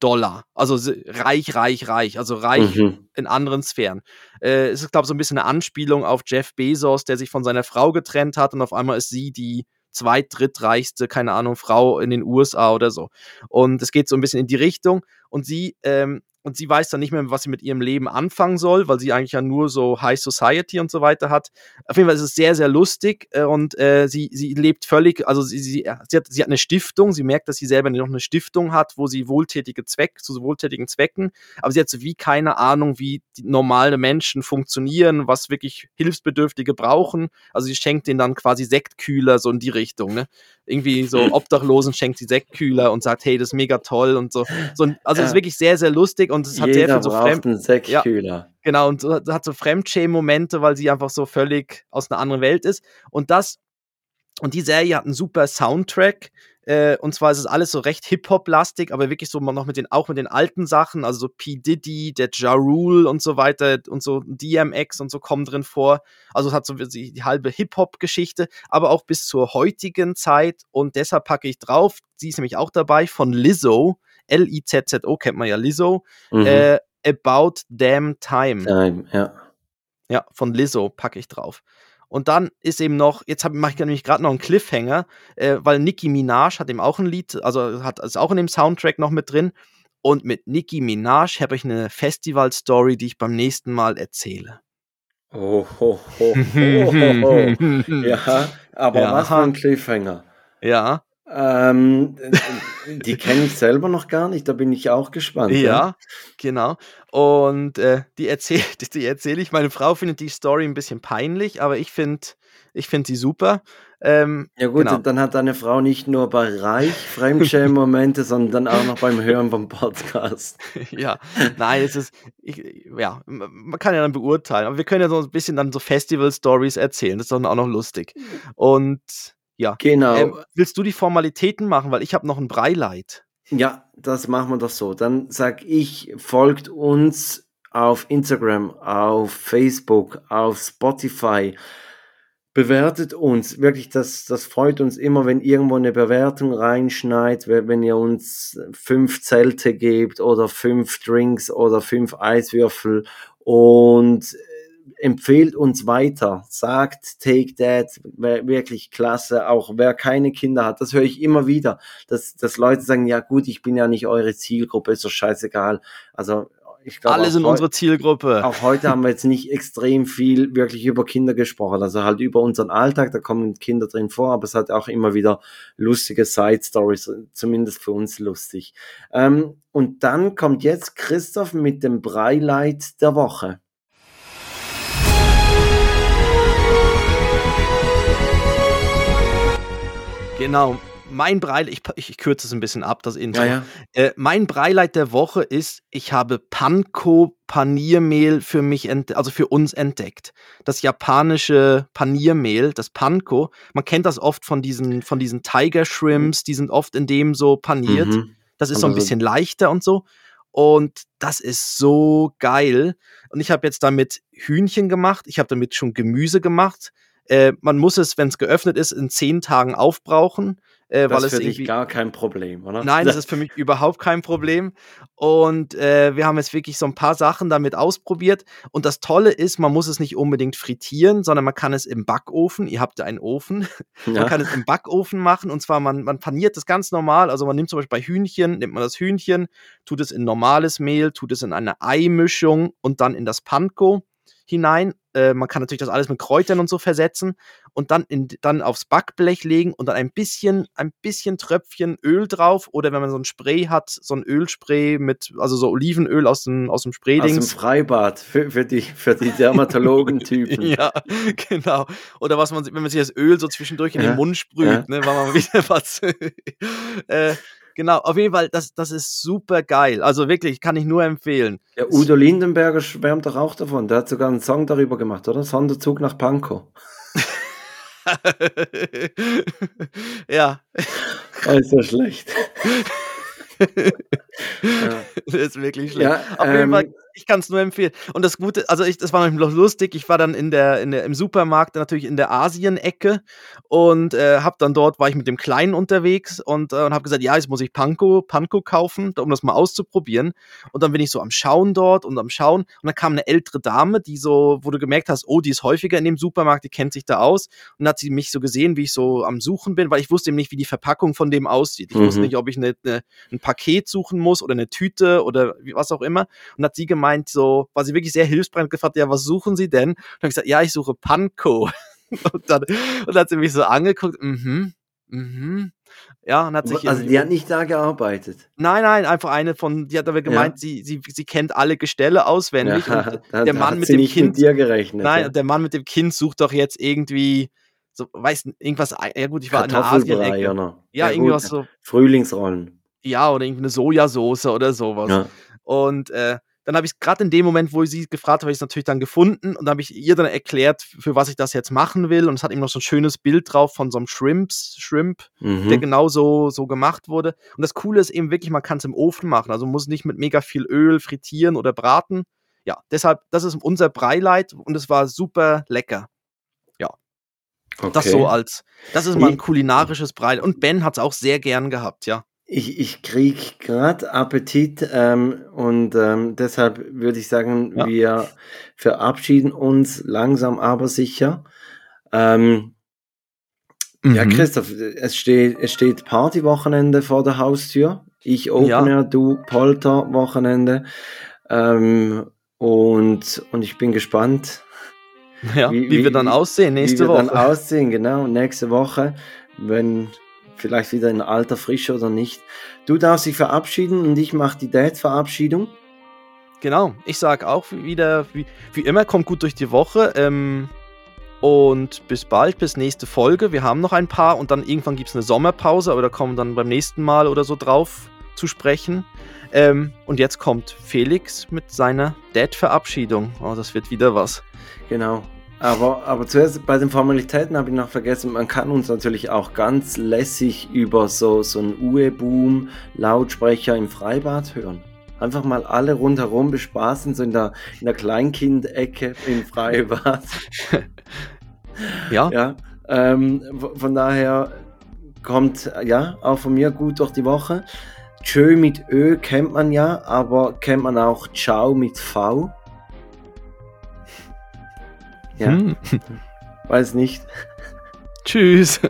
Dollar. Also reich, reich, reich. Also reich Mhm. in anderen Sphären. Äh, es ist, glaube ich, so ein bisschen eine Anspielung auf Jeff Bezos, der sich von seiner Frau getrennt hat und auf einmal ist sie die zweit-, drittreichste, keine Ahnung, Frau in den USA oder so. Und es geht so ein bisschen in die Richtung und sie, ähm, und sie weiß dann nicht mehr, was sie mit ihrem Leben anfangen soll, weil sie eigentlich ja nur so High Society und so weiter hat. Auf jeden Fall ist es sehr, sehr lustig äh, und äh, sie, sie lebt völlig, also sie, sie, sie, hat, sie hat eine Stiftung, sie merkt, dass sie selber noch eine Stiftung hat, wo sie wohltätige Zweck, zu wohltätigen Zwecken, aber sie hat so wie keine Ahnung, wie normale Menschen funktionieren, was wirklich Hilfsbedürftige brauchen. Also sie schenkt denen dann quasi Sektkühler, so in die Richtung, ne? Irgendwie so Obdachlosen schenkt sie Sektkühler und sagt, hey, das ist mega toll und so. so also es ist Ja. wirklich sehr, sehr lustig und es hat sehr Jeder viel so Fremd Sektkühler. Genau, und hat so Fremdschämen-Momente, weil sie einfach so völlig aus einer anderen Welt ist. Und das, und die Serie hat einen super Soundtrack. Äh, und zwar ist es alles so recht Hip-Hop-lastig, aber wirklich so noch mit den, auch mit den alten Sachen, also so P. Diddy, der Ja Rule und so weiter und so DMX und so kommen drin vor. Also es hat so die, die halbe Hip-Hop-Geschichte, aber auch bis zur heutigen Zeit. Und deshalb packe ich drauf, sie ist nämlich auch dabei, von Lizzo, L-I-Z-Z-O kennt man ja Lizzo, Mhm. äh, About Damn Time. Time, ja. Ja, von Lizzo packe ich drauf. Und dann ist eben noch, jetzt mache ich nämlich gerade noch einen Cliffhanger, äh, weil Nicki Minaj hat eben auch ein Lied, also hat ist auch in dem Soundtrack noch mit drin. Und mit Nicki Minaj habe ich eine Festival-Story, die ich beim nächsten Mal erzähle. Oh, ho, ho, ho, ho, ho. Ja, aber Ja. was für ein Cliffhanger. Ja, Ähm, die kenne ich selber noch gar nicht, da bin ich auch gespannt. ja, genau. Und äh, die erzähle die erzähl ich. Meine Frau findet die Story ein bisschen peinlich, aber ich finde ich find sie super. Ähm, Ja gut, Genau. dann hat deine Frau nicht nur bei Reich Fremdschämen-Momente, sondern dann auch noch beim Hören vom Podcast. ja, nein, es ist, ich, ja, man kann ja dann beurteilen, aber wir können ja so ein bisschen dann so Festival-Stories erzählen, das ist dann auch noch lustig. Und ja, Genau. ähm, willst du die Formalitäten machen, weil ich habe noch ein Breileid. Ja, das machen wir doch so. Dann sag ich, folgt uns auf Instagram, auf Facebook, auf Spotify. Bewertet uns. Wirklich, das, das freut uns immer, wenn irgendwo eine Bewertung reinschneit, wenn ihr uns fünf Zelte gebt oder fünf Drinks oder fünf Eiswürfel und empfehlt uns weiter. Sagt Take That, wirklich klasse. Auch wer keine Kinder hat, das höre ich immer wieder dass, dass Leute sagen, ja gut, ich bin ja nicht eure Zielgruppe, ist doch scheißegal. Also ich glaube, Alle sind unsere Zielgruppe. auch heute haben wir jetzt nicht extrem viel wirklich über Kinder gesprochen, also halt über unseren Alltag, da kommen Kinder drin vor, aber es hat auch immer wieder lustige Side Stories, zumindest für uns lustig. Ähm, und dann kommt jetzt Christoph mit dem Breileid der Woche. Genau. Mein Breileid, ich, ich, ich kürze es ein bisschen ab, das Intro. Ja, ja. Äh, mein Breileid der Woche ist, ich habe Panko Paniermehl für mich, also für uns entdeckt. Das japanische Paniermehl, das Panko. Man kennt das oft von diesen, von diesen Tiger Shrimps, die sind oft in dem so paniert. Mhm. Das ist so ein Also so- bisschen leichter und so. Und das ist so geil. Und ich habe jetzt damit Hühnchen gemacht. Ich habe damit schon Gemüse gemacht. Äh, man muss es, wenn es geöffnet ist, in zehn Tagen aufbrauchen. Äh, Das weil ist es für dich gar kein Problem, oder? Nein, das ist für mich überhaupt kein Problem. Und äh, wir haben jetzt wirklich so ein paar Sachen damit ausprobiert. Und das Tolle ist, man muss es nicht unbedingt frittieren, sondern man kann es im Backofen. Ihr habt ja einen Ofen. ja. Man kann es im Backofen machen. Und zwar, man, man paniert das ganz normal. Also man nimmt zum Beispiel bei Hühnchen, nimmt man das Hühnchen, tut es in normales Mehl, tut es in eine Eimischung und dann in das Panko hinein. Äh, man kann natürlich das alles mit Kräutern und so versetzen und dann, in, dann aufs Backblech legen und dann ein bisschen, ein bisschen Tröpfchen Öl drauf oder wenn man so ein Spray hat, so ein Ölspray mit, also so Olivenöl aus dem, aus dem Aus dem Spraydings. Freibad für, für die, für die Dermatologentypen. Ja, genau. Oder was man, wenn man sich das Öl so zwischendurch in Ja, den Mund sprüht, ja. ne, weil man wieder was. äh, genau, auf jeden Fall, das, das ist super geil. Also wirklich, kann ich nur empfehlen. Der Udo Lindenberger schwärmt doch auch davon. Der hat sogar einen Song darüber gemacht, oder? Sonderzug nach Pankow. ja, ist so schlecht. ja. das ist wirklich schlecht. Ja, Auf jeden Fall, ähm, ich kann es nur empfehlen. Und das Gute, also ich, das war noch lustig, ich war dann in der, in der, im Supermarkt natürlich in der Asien-Ecke und äh, hab dann dort, war ich mit dem Kleinen unterwegs und, äh, und habe gesagt, ja, jetzt muss ich Panko, Panko kaufen, um das mal auszuprobieren. Und dann bin ich so am Schauen dort und am Schauen und dann kam eine ältere Dame, die so, wo du gemerkt hast, oh, die ist häufiger in dem Supermarkt, die kennt sich da aus und dann hat sie mich so gesehen, wie ich so am Suchen bin, weil ich wusste eben nicht, wie die Verpackung von dem aussieht. Ich wusste Mhm. nicht, ob ich eine, eine, ein Paket suchen muss oder eine Tüte oder was auch immer. Und hat sie gemeint, so, war sie wirklich sehr hilfsbereit gefragt, ja, was suchen Sie denn? Und dann habe ich gesagt, ja, ich suche Panko. und, dann, und dann hat sie mich so angeguckt, mhm, mhm. Ja, und hat sich Also die hat nicht da gearbeitet. Nein, nein, einfach eine von, die hat aber gemeint, sie, sie, sie kennt alle Gestelle auswendig. Ja, und da, der Mann hat mit sie dem nicht Kind, mit dir gerechnet. nein, ja. der Mann mit dem Kind sucht doch jetzt irgendwie, so, weiß irgendwas, ja gut, ich war in der Asien-Ecke. oder? Ja, gut, irgendwas so, Frühlingsrollen. ja, oder irgendwie eine Sojasauce oder sowas. Ja. Und äh, dann habe ich gerade in dem Moment, wo ich sie gefragt habe, habe ich es natürlich dann gefunden und habe ich ihr dann erklärt, für was ich das jetzt machen will. Und es hat eben noch so ein schönes Bild drauf von so einem Shrimps, Shrimp, der Mhm. genau so, so gemacht wurde. Und das Coole ist eben wirklich, man kann es im Ofen machen. Also man muss nicht mit mega viel Öl frittieren oder braten. Ja, deshalb, das ist unser Breileid und es war super lecker. Das Okay. so als, das ist mal ein kulinarisches Breileid. Und Ben hat es auch sehr gern gehabt, ja. Ich, ich krieg gerade Appetit ähm, und ähm, deshalb würde ich sagen, Ja. wir verabschieden uns langsam aber sicher. Ähm, Ja, Mhm. Christoph, es steht, es steht Partywochenende vor der Haustür. Ich Opener, du Polter-Wochenende. Ähm, und, und ich bin gespannt, Ja, Wie- wie, wir dann aussehen nächste wie wir Woche. dann aussehen. Genau, nächste Woche, wenn vielleicht wieder in alter Frische oder nicht. Du darfst dich verabschieden und ich mache die Date-Verabschiedung. Genau, ich sage auch wieder, wie, wie immer, kommt gut durch die Woche. Ähm, und bis bald, bis nächste Folge. Wir haben noch ein paar und dann irgendwann gibt es eine Sommerpause, aber da kommen dann beim nächsten Mal oder so drauf zu sprechen. Ähm, und jetzt kommt Felix mit seiner Dad-Verabschiedung. Oh, das wird wieder was. Genau. Aber, aber zuerst bei den Formalitäten habe ich noch vergessen, man kann uns natürlich auch ganz lässig über so, so einen UE-Boom-Lautsprecher im Freibad hören. Einfach mal alle rundherum bespaßen, so in der, in der Kleinkindecke im Freibad. Ja, Ja, ähm, von daher kommt, ja, auch von mir gut durch die Woche. Tschö mit Ö kennt man ja, aber kennt man auch Ciao mit V? Ja, Hm. weiß nicht. Tschüss.